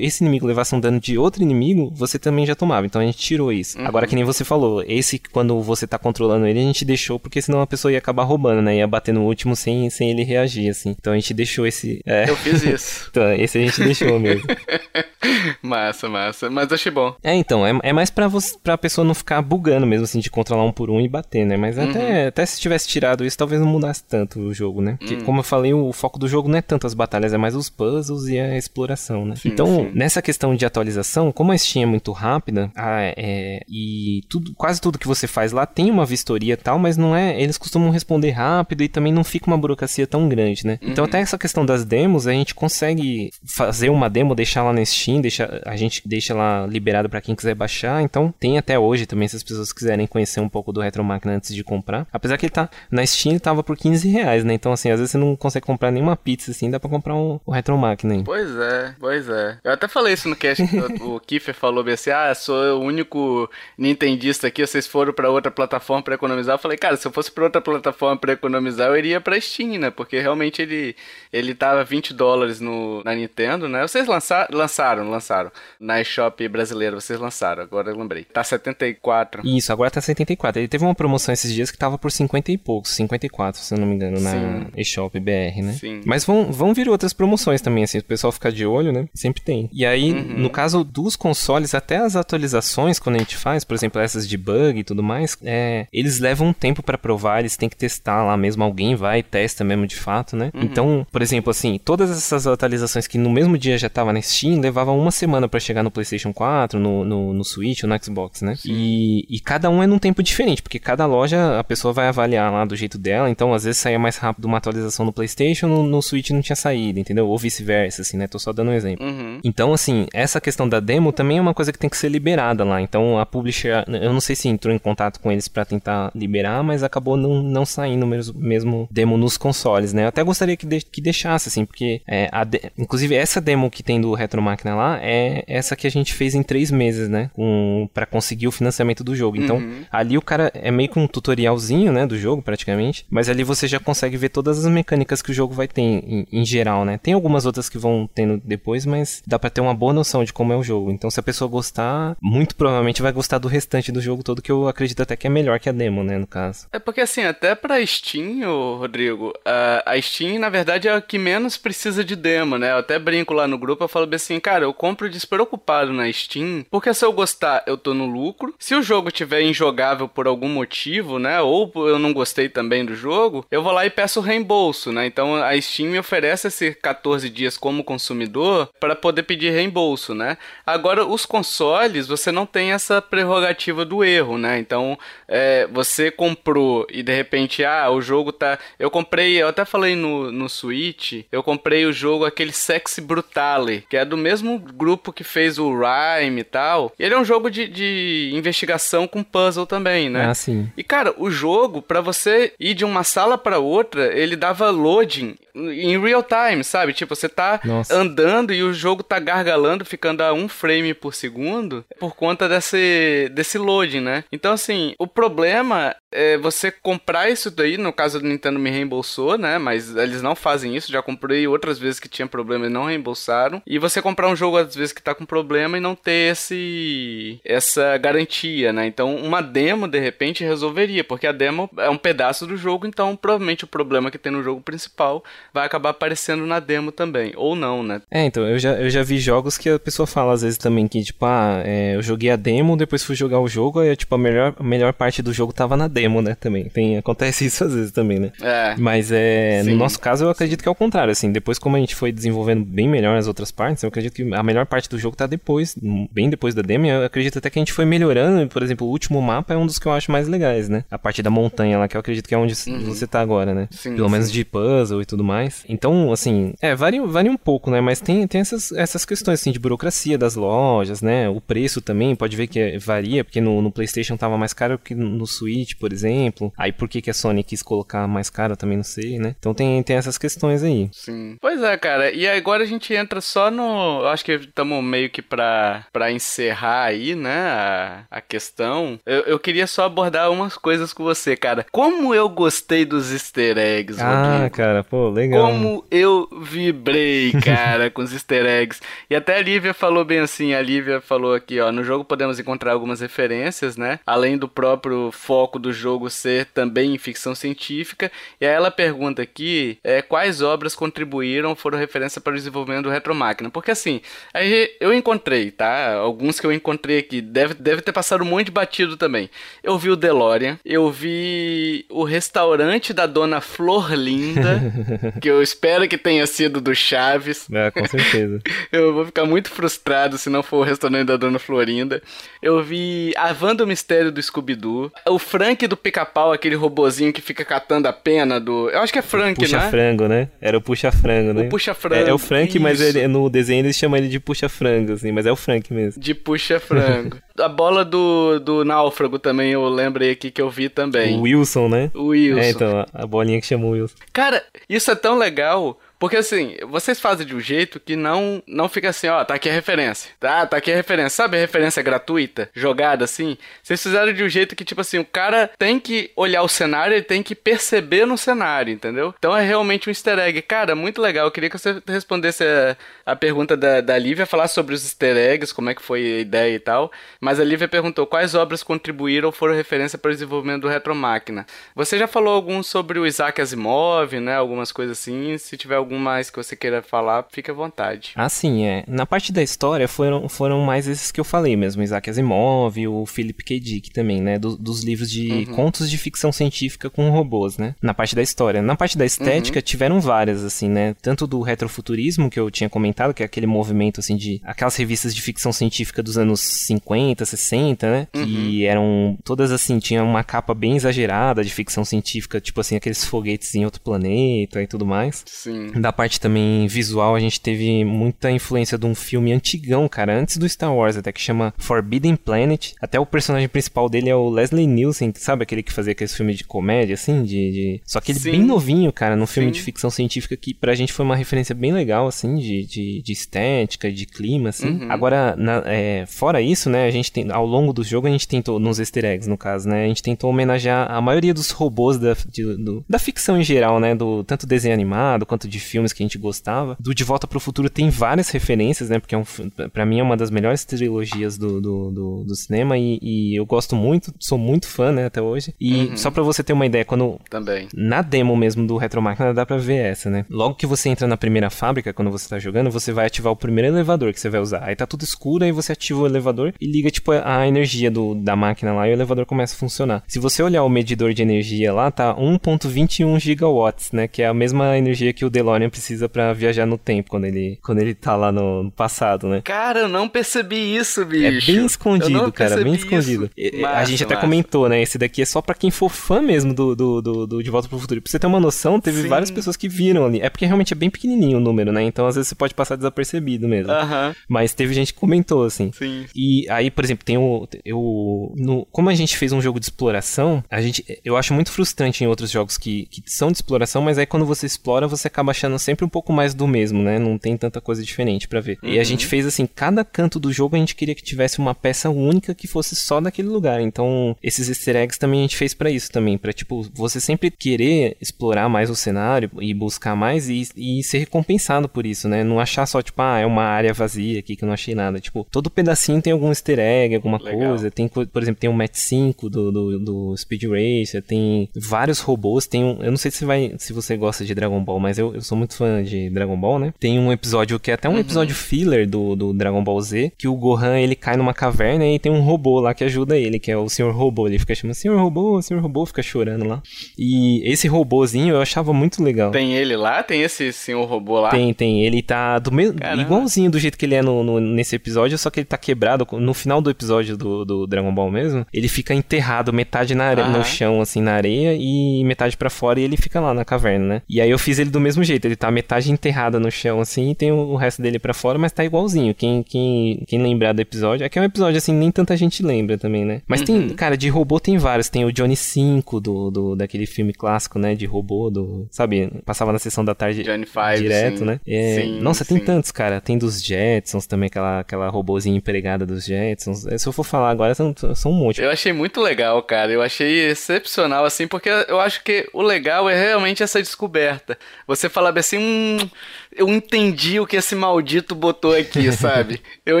esse inimigo levasse um dano de outro inimigo, você também já tomava. Então a gente tirou isso. Agora, que nem você falou, esse quando você tá controlando ele, a gente deixou, porque senão a pessoa ia acabar roubando, né? Ia bater no último sem, sem ele reagir, assim. Então a gente deixou esse. É, Eu fiz isso. então, esse a gente deixou mesmo. massa, massa. Mas achei bom. É, então, é, é mais pra, você, pra pessoa não ficar bugando mesmo, assim, de controlar um por um e bater, né? Mas até, até se tivesse tirado isso, talvez não mudasse tanto o jogo, né? Porque, como eu falei, o foco do jogo não é tanto as batalhas, é mais os puzzles e a exploração, né? então, sim. nessa questão de atualização, como a Steam é muito rápida, ah, é, e tudo, quase tudo que você faz lá tem uma vistoria e tal, mas não é. Eles costumam responder rápido e também não fica uma burocracia tão grande, né? Então, até essa questão das demos, a gente consegue fazer uma demo, deixar lá na Steam, deixa, a gente deixa lá liberado pra quem quiser baixar. Então, tem até hoje também, se as pessoas quiserem conhecer um pouco do Retro Máquina antes de comprar. Apesar que ele tá na Steam, ele tava por 15 reais, né? Então, assim, às vezes você não consegue comprar nenhuma pizza, assim, dá pra comprar um, o Retro Máquina aí. Pois é, pois é. Eu até falei isso no cast, que o o Kiefer falou bem assim, ah, sou o único nintendista aqui, vocês foram pra outra plataforma pra economizar. Eu falei, cara, se eu fosse pra outra plataforma pra economizar, eu iria pra Steam, né? Porque realmente ele, ele tava 20 dólares no, na Nintendo, né? Vocês lança, lançaram, lançaram. Na eShop brasileira, vocês lançaram, agora eu lembrei. Tá 74. Isso, agora tá 74. Ele teve uma promoção esses dias que tava por 50 e poucos, 54, se eu não me engano, na eShop BR, né? Sim. Mas vão, vão vir outras promoções também, assim, o pessoal ficar de olho, né? Sempre tem. E aí, no caso dos consoles, até as atualizações, quando a gente faz, por exemplo, essas de bug e tudo mais, é, eles levam um tempo pra provar, eles têm que testar lá mesmo, alguém vai e testa mesmo de fato, né? Então, por exemplo, assim, todas essas atualizações que no mesmo dia já tava na Steam, levavam uma semana pra chegar no PlayStation 4, no, no, no Switch ou no Xbox, né? E, e cada um é num tempo diferente, porque cada loja a pessoa vai avaliar lá do jeito dela, então às vezes saía mais rápido uma atualização no PlayStation, no, no Switch não tinha saído, entendeu? Ou vice-versa, assim, né? Tô só dando um exemplo. Uhum. Então, assim, essa questão da demo também é uma coisa que tem que ser liberada lá. Então, a publisher, eu não sei se entrou em contato com eles pra tentar liberar, mas acabou não, não saindo mesmo, mesmo demo nos consoles, né? Eu até gostaria que, de- que deixasse, assim, porque, é, de- inclusive, essa demo que tem do Retro Máquina lá é essa que a gente fez em três meses, né? Com, pra conseguir o financiamento do jogo. Então, ali o cara é meio que um tutorialzinho, né? Do jogo, praticamente. Mas ali você já consegue ver todas as mecânicas que o jogo vai ter em, em geral, né? Tem algumas outras que vão tendo depois, mas dá pra ter uma boa noção de como é o jogo. Então, se a pessoa gostar, muito provavelmente vai gostar do restante do jogo todo, que eu acredito até que é melhor que a demo, né? No caso. É porque assim, até pra Steam, Rodrigo, a, Steam, na verdade, é a que menos precisa de demo, né? Eu até brinco lá no grupo, eu falo assim, cara, eu compro despreocupado na Steam, porque se eu gostar, eu tô no lucro. Se o jogo tiver injogável por algum motivo, né? Ou eu não gostei também do jogo, eu vou lá e peço reembolso, né? Então a Steam me oferece esses 14 dias como consumidor para poder pedir reembolso, né? Agora, os consoles, você não tem essa prerrogativa do erro, né? Então, é, você comprou e de repente, ah, o jogo tá. Eu comprei, eu até falei no, no Switch, eu comprei o jogo, aquele Sexy Brutale, que é do mesmo grupo que fez o Rhyme e tal. Ele é um jogo de, de investigação com puzzle também, né? Ah, sim. E cara, o jogo, pra você ir de uma sala pra outra, ele dava loading em real time, sabe? Tipo, você tá Nossa. andando e o jogo tá gargalando, ficando a um frame por segundo por conta desse, desse loading, né? Então, assim, o problema é você comprar isso daí, no caso do Nintendo me reembolsou, né? Mas eles não fazem isso, já comprei outras vezes que tinha problema e não reembolsaram. E você comprar um jogo às vezes que tá com problema e não ter esse essa garantia, né? Então, uma demo de repente resolveria, porque a demo é um pedaço do jogo, então provavelmente o problema que tem no jogo principal vai acabar aparecendo na demo também, ou não, né? É, então, eu já, eu já vi jogos que a pessoa fala às vezes também que, tipo, ah, é, eu joguei a demo, depois fui jogar o jogo, aí, tipo, a melhor, a melhor parte do jogo tava na demo, né, também. Tem, acontece isso às vezes também, né? É. Mas é, no nosso caso eu acredito que é o contrário, assim, depois como a gente foi desenvolvendo bem melhor as outras partes, eu acredito que a melhor parte do jogo tá depois, bem depois da demo, eu acredito até que a gente foi melhorando, por exemplo, o último mapa é um dos que eu acho mais legais, né? A parte da montanha lá, que eu acredito que é onde uhum. você tá agora, né? Sim, Pelo sim. menos de puzzle e tudo mais. Então, assim, é, varia, varia um pouco, né? Mas tem, tem essas, essas questões, assim, de burocracia das lojas, né? O preço também, pode ver que é, varia, porque no, no PlayStation tava mais caro que no Switch, por exemplo. Aí por que, que a Sony quis colocar mais caro, também não sei, né? Então tem, tem essas questões aí. Sim. Pois é, cara. E agora a gente entra só no. Acho que estamos meio que pra, pra encerrar aí, né? A, a questão. Eu, eu queria só abordar umas coisas com você, cara. Como eu gostei dos easter eggs, Ah, Rodrigo. cara, pô, legal. Como eu vibrei, cara, com os easter eggs. E até a Lívia falou bem assim, a Lívia falou aqui, ó, no jogo podemos encontrar algumas referências, né? Além do próprio foco do jogo ser também em ficção científica. E aí ela pergunta aqui, é, quais obras contribuíram, foram referência para o desenvolvimento do Retromáquina? Porque assim, aí eu encontrei, tá? Alguns que eu encontrei aqui, deve, deve ter passado um monte de batido também. Eu vi o DeLorean, eu vi o restaurante da Dona Florlinda, que eu espero que tenha sido do Chaves. É, com certeza. eu vou ficar muito frustrado se não for o restaurante da Dona Florinda. Eu vi a Van do Mistério do Scooby-Doo. O Frank do Pica-Pau, aquele robozinho que fica catando a pena do... Eu acho que é Frank, puxa né? Puxa-frango, né? Era o puxa-frango, né? O puxa-frango. É, é, o Frank, Isso. mas ele, no desenho eles chamam ele de puxa-frango, assim. Mas é o Frank mesmo. De puxa-frango. a bola do, do náufrago também eu lembrei aqui que eu vi também. O Wilson, né? O Wilson. É, então, a bolinha que chamou o Wilson. Cara, isso é tão legal porque assim, vocês fazem de um jeito que não não fica assim, ó, tá aqui a referência. Tá, tá aqui a referência. Sabe a referência gratuita, jogada assim? Vocês fizeram de um jeito que tipo assim, o cara tem que olhar o cenário, ele tem que perceber no cenário, entendeu? Então é realmente um easter egg. Cara, muito legal. Eu queria que você respondesse a, a pergunta da, da Lívia, falar sobre os easter eggs, como é que foi a ideia e tal. Mas a Lívia perguntou quais obras contribuíram ou foram referência para o desenvolvimento do Retromáquina. Você já falou alguns sobre o Isaac Asimov, né? Algumas coisas assim. Se tiver algum algum mais que você queira falar, fique à vontade. Ah, sim, é. Na parte da história foram, foram mais esses que eu falei mesmo, Isaac Asimov, o Philip K. Dick também, né, do, dos livros de uhum. contos de ficção científica com robôs, né, na parte da história. Na parte da estética uhum. tiveram várias, assim, né, tanto do retrofuturismo, que eu tinha comentado, que é aquele movimento, assim, de aquelas revistas de ficção científica dos anos 50, 60, né, uhum. que eram todas, assim, tinha uma capa bem exagerada de ficção científica, tipo assim, aqueles foguetes em outro planeta e tudo mais. Sim da parte também visual, a gente teve muita influência de um filme antigão, cara, antes do Star Wars, até que chama Forbidden Planet. Até o personagem principal dele é o Leslie Nielsen, sabe aquele que fazia aqueles filmes de comédia, assim, de... de... Só que ele Sim. bem novinho, cara, num filme Sim. de ficção científica que pra gente foi uma referência bem legal, assim, de, de, de estética, de clima, assim. Uhum. Agora, na, é, fora isso, né, a gente tem, ao longo do jogo, a gente tentou, nos easter eggs, no caso, né, a gente tentou homenagear a maioria dos robôs da, de, do, da ficção em geral, né, do tanto desenho animado quanto de filmes que a gente gostava. Do De Volta para o Futuro tem várias referências, né? Porque é um, para mim é uma das melhores trilogias do, do, do, do cinema e, e, eu gosto muito, sou muito fã, né, até hoje. E uhum. só para você ter uma ideia, quando também na demo mesmo do Retro Máquina dá para ver essa, né? Logo que você entra na primeira fábrica, quando você tá jogando, você vai ativar o primeiro elevador que você vai usar. Aí tá tudo escuro, aí você ativa o elevador e liga tipo a energia do, da máquina lá e o elevador começa a funcionar. Se você olhar o medidor de energia lá, tá 1.21 gigawatts, né, que é a mesma energia que o DeLorean precisa precisa para viajar no tempo quando ele, quando ele tá lá no, no, passado, né? Cara, eu não percebi isso, bicho. É bem escondido, cara, bem escondido. Massa, a gente até massa. comentou, né? Esse daqui é só para quem for fã mesmo do, do, do, do, De Volta pro Futuro. Pra você ter uma noção, teve Sim. várias pessoas que viram ali. É porque realmente é bem pequenininho o número, né? Então às vezes você pode passar desapercebido mesmo. Uh -huh. Mas teve gente que comentou, assim. Sim. E aí, por exemplo, tem o. Eu, no, como a gente fez um jogo de exploração, a gente, eu acho muito frustrante em outros jogos que, que são de exploração, mas aí quando você explora, você acaba achando sempre um pouco mais do mesmo, né? Não tem tanta coisa diferente para ver. Uhum. E a gente uhum. fez assim, cada canto do jogo a gente queria que tivesse uma peça única que fosse só daquele lugar. Então, esses easter eggs também a gente fez para isso também, para tipo, você sempre querer explorar mais o cenário e buscar mais e, e ser recompensado por isso, né? Não achar só tipo, ah, é uma área vazia aqui que eu não achei nada. Tipo, todo pedacinho tem algum easter egg, alguma Legal. coisa. Tem, por exemplo, tem o Match 5 do, do, do Speed Racer, tem vários robôs, tem um, eu não sei se vai se você gosta de Dragon Ball, mas eu, eu sou muito fã de Dragon Ball, né? Tem um episódio que é até um uhum. episódio filler do, do Dragon Ball Z, que o Gohan ele cai numa caverna e tem um robô lá que ajuda ele, que é o Senhor Robô. Ele fica chamando Senhor Robô, Senhor Robô, fica chorando lá. E esse robôzinho eu achava muito legal. Tem ele lá? Tem esse Senhor Robô lá? Tem, tem. Ele tá do mesmo, igualzinho do jeito que ele é no, no, nesse episódio, só que ele tá quebrado. No final do episódio do, do Dragon Ball mesmo, ele fica enterrado metade na areia, no chão, assim, na areia, e metade para fora, e ele fica lá na caverna, né? E aí eu fiz ele do mesmo jeito. Ele tá metade enterrada no chão, assim, e tem o resto dele para fora, mas tá igualzinho. Quem, quem, quem lembrar do episódio. É que é um episódio, assim, nem tanta gente lembra também, né? Mas uhum. tem, cara, de robô tem vários. Tem o Johnny 5 do, do, daquele filme clássico, né? De robô, do. Sabe? Passava na sessão da tarde Johnny Five, direto, sim. né? É, sim, nossa, sim. tem tantos, cara. Tem dos Jetsons também, aquela, aquela robôzinha empregada dos Jetsons. É, se eu for falar agora, são, são um monte. Eu achei muito legal, cara. Eu achei excepcional, assim, porque eu acho que o legal é realmente essa descoberta. Você falar assim, hum eu entendi o que esse maldito botou aqui, sabe? eu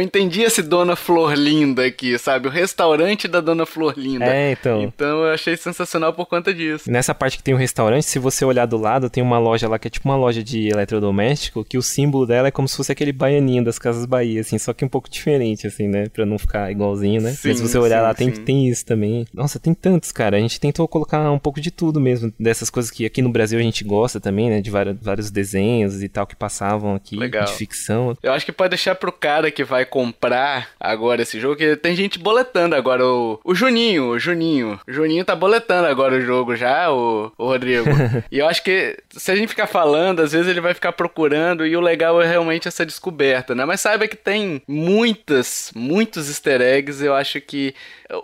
entendi esse Dona Flor Linda aqui, sabe? O restaurante da Dona Flor Linda. É, então. Então eu achei sensacional por conta disso. Nessa parte que tem o restaurante, se você olhar do lado, tem uma loja lá que é tipo uma loja de eletrodoméstico, que o símbolo dela é como se fosse aquele baianinho das Casas Bahia, assim, só que um pouco diferente, assim, né? Pra não ficar igualzinho, né? Sim, Mas se você olhar sim, lá, tem, tem isso também. Nossa, tem tantos, cara. A gente tentou colocar um pouco de tudo mesmo, dessas coisas que aqui no Brasil a gente gosta também, né? De vários, vários desenhos e tal que passavam aqui Legal. de ficção. Eu acho que pode deixar pro cara que vai comprar agora esse jogo, que tem gente boletando agora o, o Juninho, o Juninho. O Juninho tá boletando agora o jogo já, o, o Rodrigo. e eu acho que se a gente ficar falando, às vezes ele vai ficar procurando e o legal é realmente essa descoberta, né? Mas saiba que tem muitas, muitos easter eggs, eu acho que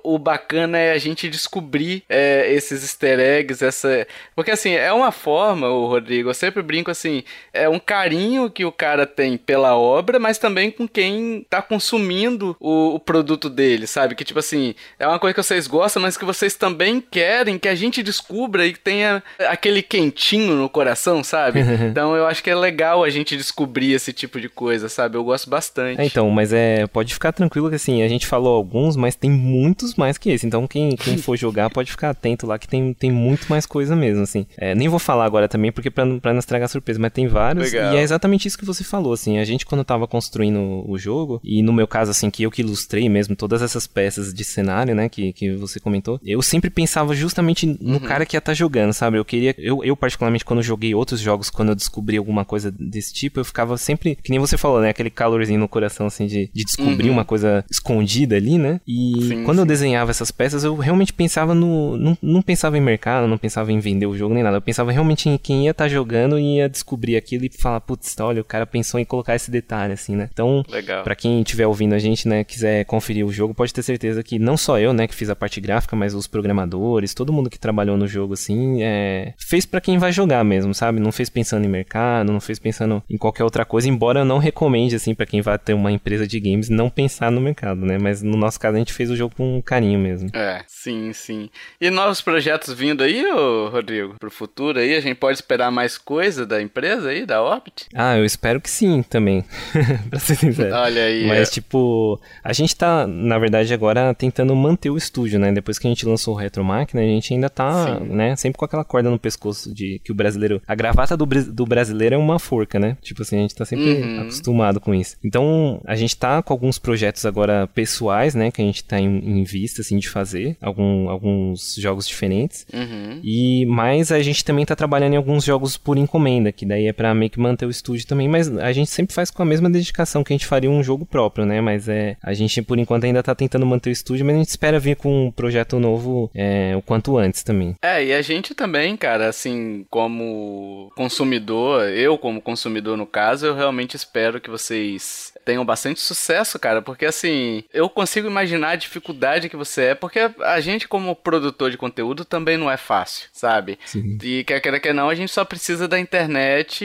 o bacana é a gente descobrir é, esses easter eggs, essa. Porque assim, é uma forma, o Rodrigo, eu sempre brinco assim, é um carinho que o cara tem pela obra, mas também com quem tá consumindo o, o produto dele, sabe? Que tipo assim, é uma coisa que vocês gostam, mas que vocês também querem que a gente descubra e tenha aquele quentinho no coração, sabe? então eu acho que é legal a gente descobrir esse tipo de coisa, sabe? Eu gosto bastante. É, então, mas é. Pode ficar tranquilo que assim, a gente falou alguns, mas tem muito muitos mais que esse. Então, quem, quem for jogar pode ficar atento lá que tem, tem muito mais coisa mesmo, assim. É, nem vou falar agora também, porque pra, pra não estragar surpresa, mas tem vários. Legal. E é exatamente isso que você falou, assim. A gente, quando tava construindo o jogo, e no meu caso, assim, que eu que ilustrei mesmo todas essas peças de cenário, né, que, que você comentou, eu sempre pensava justamente no uhum. cara que ia estar tá jogando, sabe? Eu queria. Eu, eu, particularmente, quando joguei outros jogos, quando eu descobri alguma coisa desse tipo, eu ficava sempre. Que nem você falou, né? Aquele calorzinho no coração, assim, de, de descobrir uhum. uma coisa escondida ali, né? E sim, quando sim. eu desenhava essas peças, eu realmente pensava no. Não, não pensava em mercado, não pensava em vender o jogo nem nada. Eu pensava realmente em quem ia estar tá jogando e ia descobrir aquilo e falar, putz, olha, o cara pensou em colocar esse detalhe, assim, né? Então, para quem estiver ouvindo a gente, né, quiser conferir o jogo, pode ter certeza que não só eu, né, que fiz a parte gráfica, mas os programadores, todo mundo que trabalhou no jogo, assim, é... fez para quem vai jogar mesmo, sabe? Não fez pensando em mercado, não fez pensando em qualquer outra coisa, embora eu não recomende, assim, para quem vai ter uma empresa de games, não pensar no mercado, né? Mas no nosso caso a gente fez o jogo com carinho mesmo. É, sim, sim. E novos projetos vindo aí, ô Rodrigo, pro futuro aí? A gente pode esperar mais coisa da empresa aí, da Opt? Ah, eu espero que sim também, pra ser sincero. Olha aí. Mas, é. tipo, a gente tá, na verdade, agora tentando manter o estúdio, né? Depois que a gente lançou o Retro Máquina, a gente ainda tá, sim. né, sempre com aquela corda no pescoço de que o brasileiro. A gravata do, do brasileiro é uma forca, né? Tipo assim, a gente tá sempre uhum. acostumado com isso. Então, a gente tá com alguns projetos agora pessoais, né? Que a gente tá em, em vista, assim, de fazer algum, alguns jogos diferentes. Uhum. E mas a gente também tá trabalhando em alguns jogos por encomenda, que daí é para meio que manter o estúdio também, mas a gente sempre faz com a mesma dedicação que a gente faria um jogo próprio, né? Mas é a gente por enquanto ainda tá tentando manter o estúdio, mas a gente espera vir com um projeto novo é, o quanto antes também. É, e a gente também, cara, assim, como consumidor, eu como consumidor no caso, eu realmente espero que vocês tenham bastante sucesso, cara, porque assim, eu consigo imaginar a dificuldade que você é, porque a gente, como produtor de conteúdo, também não é fácil, sabe? Sim. E quer queira que não, a gente só precisa da internet,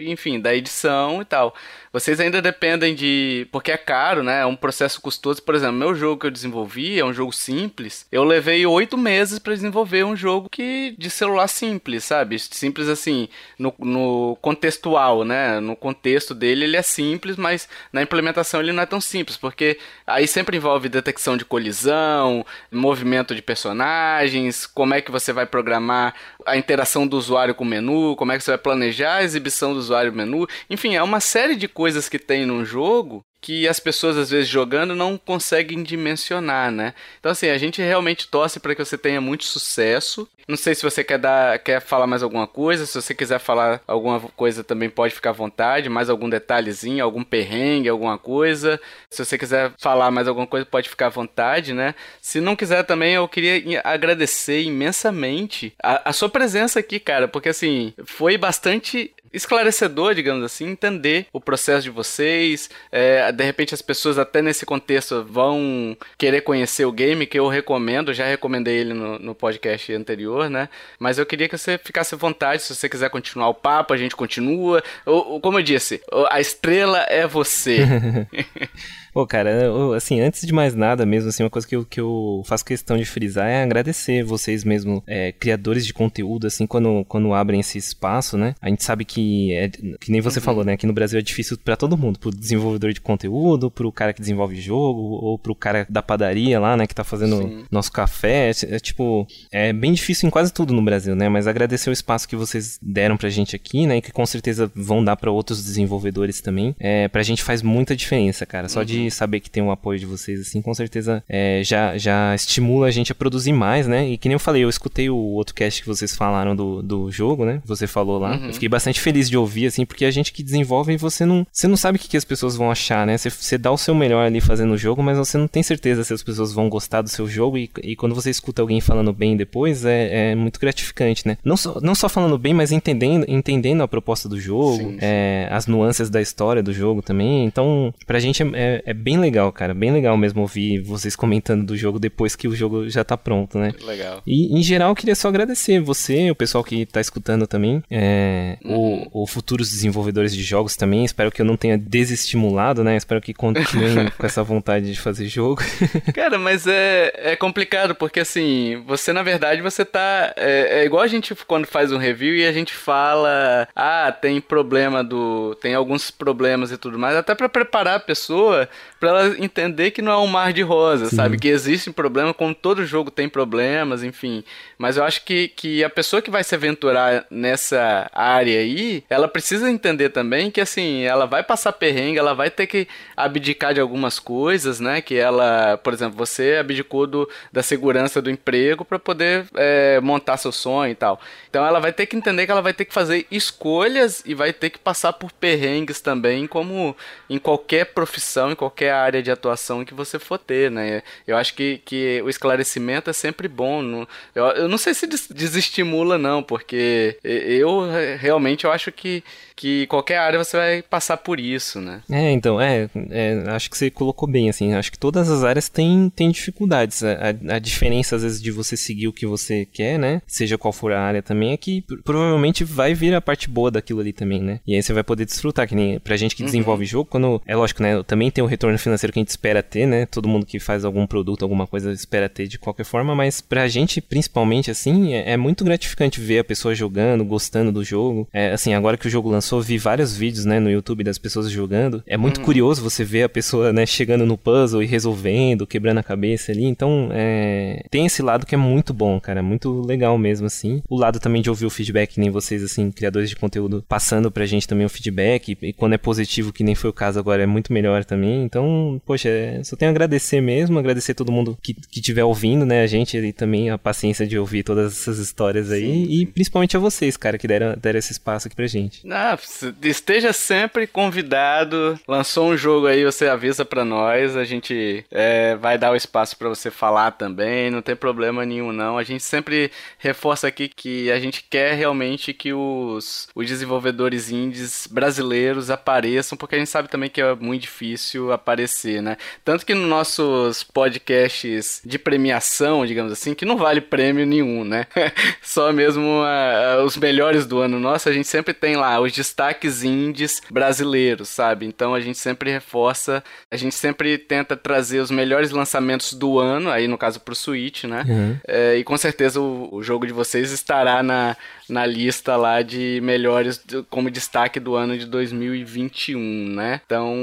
enfim, da edição e tal. Vocês ainda dependem de. Porque é caro, né? É um processo custoso. Por exemplo, meu jogo que eu desenvolvi é um jogo simples. Eu levei oito meses para desenvolver um jogo que de celular simples, sabe? Simples assim, no, no contextual, né? No contexto dele ele é simples, mas na implementação ele não é tão simples, porque aí sempre envolve detecção de colisão, movimento de personagens, como é que você vai programar a interação do usuário com o menu, como é que você vai planejar a exibição do usuário no menu. Enfim, é uma série de coisas que tem num jogo que as pessoas às vezes jogando não conseguem dimensionar, né? Então assim, a gente realmente torce para que você tenha muito sucesso. Não sei se você quer dar, quer falar mais alguma coisa, se você quiser falar alguma coisa também pode ficar à vontade, mais algum detalhezinho, algum perrengue, alguma coisa. Se você quiser falar mais alguma coisa, pode ficar à vontade, né? Se não quiser também, eu queria agradecer imensamente a, a sua presença aqui, cara, porque assim, foi bastante esclarecedor, digamos assim, entender o processo de vocês. É, de repente as pessoas até nesse contexto vão querer conhecer o game, que eu recomendo, já recomendei ele no, no podcast anterior, né? Mas eu queria que você ficasse à vontade, se você quiser continuar o papo, a gente continua. Ou, ou como eu disse, a estrela é você. Pô, cara, eu, assim, antes de mais nada mesmo, assim, uma coisa que eu, que eu faço questão de frisar é agradecer vocês mesmo, é, criadores de conteúdo, assim, quando, quando abrem esse espaço, né? A gente sabe que, é, que nem você uhum. falou, né? Aqui no Brasil é difícil para todo mundo, pro desenvolvedor de conteúdo, pro cara que desenvolve jogo, ou pro cara da padaria lá, né, que tá fazendo Sim. nosso café. É, é, tipo, é bem difícil em quase tudo no Brasil, né? Mas agradecer o espaço que vocês deram pra gente aqui, né? E que com certeza vão dar para outros desenvolvedores também. É, pra gente faz muita diferença, cara. Só uhum. de saber que tem o apoio de vocês, assim, com certeza é, já, já estimula a gente a produzir mais, né? E que nem eu falei, eu escutei o outro cast que vocês falaram do, do jogo, né? Você falou lá. Uhum. Eu fiquei bastante feliz de ouvir, assim, porque a gente que desenvolve, você não, você não sabe o que, que as pessoas vão achar, né? Você, você dá o seu melhor ali fazendo o jogo, mas você não tem certeza se as pessoas vão gostar do seu jogo. E, e quando você escuta alguém falando bem depois, é, é muito gratificante, né? Não só, não só falando bem, mas entendendo, entendendo a proposta do jogo, sim, sim. É, as nuances da história do jogo também. Então, pra gente é, é, é bem legal, cara. Bem legal mesmo ouvir vocês comentando do jogo depois que o jogo já tá pronto, né? Legal. E, em geral, eu queria só agradecer você, o pessoal que tá escutando também, é, uhum. o, o futuros desenvolvedores de jogos também. Espero que eu não tenha desestimulado, né? Espero que continuem com essa vontade de fazer jogo. cara, mas é, é complicado, porque assim, você na verdade, você tá. É, é igual a gente quando faz um review e a gente fala, ah, tem problema do. tem alguns problemas e tudo mais, até para preparar a pessoa para ela entender que não é um mar de rosas, Sim. sabe? Que existe um problema, como todo jogo tem problemas, enfim. Mas eu acho que, que a pessoa que vai se aventurar nessa área aí, ela precisa entender também que, assim, ela vai passar perrengue, ela vai ter que abdicar de algumas coisas, né? Que ela, por exemplo, você abdicou do, da segurança do emprego para poder é, montar seu sonho e tal. Então ela vai ter que entender que ela vai ter que fazer escolhas e vai ter que passar por perrengues também, como em qualquer profissão, em qualquer área de atuação que você for ter, né? Eu acho que, que o esclarecimento é sempre bom. Não, eu, eu não sei se desestimula, não, porque eu realmente eu acho que que qualquer área você vai passar por isso, né? É, então, é, é, acho que você colocou bem, assim, acho que todas as áreas têm, têm dificuldades. A, a, diferença, às vezes, de você seguir o que você quer, né? Seja qual for a área também, é que provavelmente vai vir a parte boa daquilo ali também, né? E aí você vai poder desfrutar, que nem pra gente que uhum. desenvolve jogo, quando. É lógico, né? Também tem o retorno financeiro que a gente espera ter, né? Todo mundo que faz algum produto, alguma coisa, espera ter de qualquer forma, mas pra gente, principalmente, assim, é, é muito gratificante ver a pessoa jogando, gostando do jogo. É, assim, agora que o jogo lançou, vi vários vídeos, né, no YouTube das pessoas jogando. É muito uhum. curioso você ver a pessoa, né, chegando no puzzle e resolvendo, quebrando a cabeça ali. Então, é... tem esse lado que é muito bom, cara. Muito legal mesmo, assim. O lado também de ouvir o feedback, nem vocês, assim, criadores de conteúdo, passando pra gente também o feedback. E quando é positivo, que nem foi o caso agora, é muito melhor também. Então, poxa, é, só tenho a agradecer mesmo, agradecer todo mundo que, que tiver ouvindo, né, a gente e também a paciência de ouvir todas essas histórias aí sim, sim. e principalmente a vocês, cara, que deram, deram esse espaço aqui pra gente. Ah, esteja sempre convidado, lançou um jogo aí, você avisa pra nós, a gente é, vai dar o espaço para você falar também, não tem problema nenhum não, a gente sempre reforça aqui que a gente quer realmente que os, os desenvolvedores indies brasileiros apareçam, porque a gente sabe também que é muito difícil aparecer, né? Tanto que nos nossos podcasts de premiação, digamos assim, que não vale prêmio nenhum, né? Só mesmo uh, os melhores do ano nosso, a gente sempre tem lá os destaques indies brasileiros, sabe? Então a gente sempre reforça, a gente sempre tenta trazer os melhores lançamentos do ano, aí no caso pro Switch, né? Uhum. É, e com certeza o, o jogo de vocês estará na, na lista lá de melhores como destaque do ano de 2021, né? Então,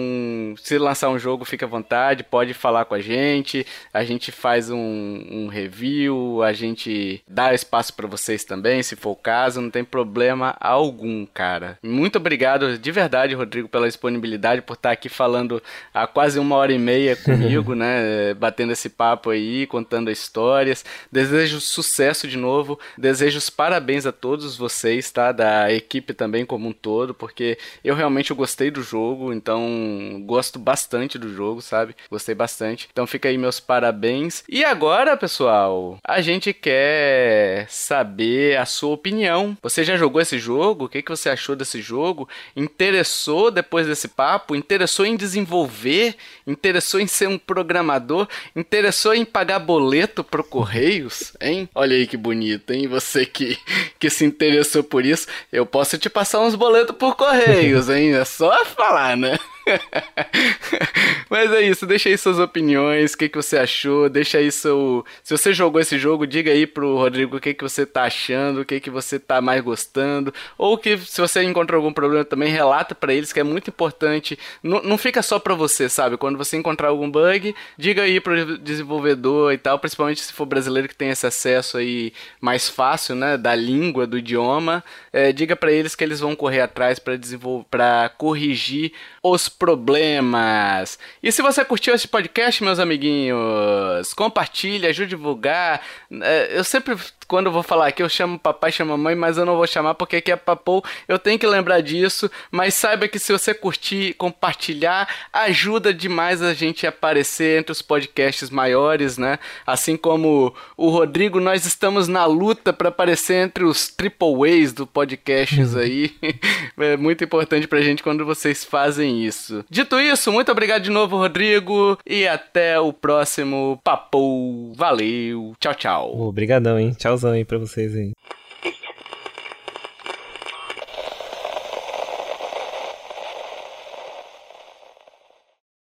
se lançar um jogo, fica à vontade, pode falar com a gente, a gente faz um, um review, a gente dá espaço para vocês também, se for o caso, não tem problema algum, cara. Muito obrigado de verdade, Rodrigo, pela disponibilidade, por estar aqui falando há quase uma hora e meia comigo, né? Batendo esse papo aí, contando histórias. Desejo sucesso de novo, desejo os parabéns a todos todos vocês, tá? Da equipe também como um todo, porque eu realmente gostei do jogo, então gosto bastante do jogo, sabe? Gostei bastante. Então fica aí meus parabéns. E agora, pessoal, a gente quer saber a sua opinião. Você já jogou esse jogo? O que, que você achou desse jogo? Interessou depois desse papo? Interessou em desenvolver? Interessou em ser um programador? Interessou em pagar boleto pro Correios? Hein? Olha aí que bonito, hein? Você que, que se interessou por isso, eu posso te passar uns boletos por correios, hein? É só falar, né? Mas é isso, deixa aí suas opiniões, o que, que você achou, deixa aí seu... Se você jogou esse jogo, diga aí pro Rodrigo o que, que você tá achando, o que, que você tá mais gostando, ou que se você encontrou algum problema também, relata para eles, que é muito importante, não, não fica só pra você, sabe? Quando você encontrar algum bug, diga aí pro desenvolvedor e tal, principalmente se for brasileiro que tem esse acesso aí mais fácil, né, da língua, do idioma, é, diga para eles que eles vão correr atrás para desenvolver, para corrigir os problemas. E se você curtiu esse podcast, meus amiguinhos, compartilhe, ajude a divulgar. É, eu sempre quando eu vou falar aqui, eu chamo papai, chamo mamãe, mas eu não vou chamar porque aqui é papou. Eu tenho que lembrar disso, mas saiba que se você curtir, compartilhar, ajuda demais a gente a aparecer entre os podcasts maiores, né? Assim como o Rodrigo, nós estamos na luta para aparecer entre os triple A's do podcasts uhum. aí. é muito importante pra gente quando vocês fazem isso. Dito isso, muito obrigado de novo, Rodrigo, e até o próximo Papou. Valeu, tchau, tchau. Obrigadão, hein? Tchau tchauzão aí pra vocês aí.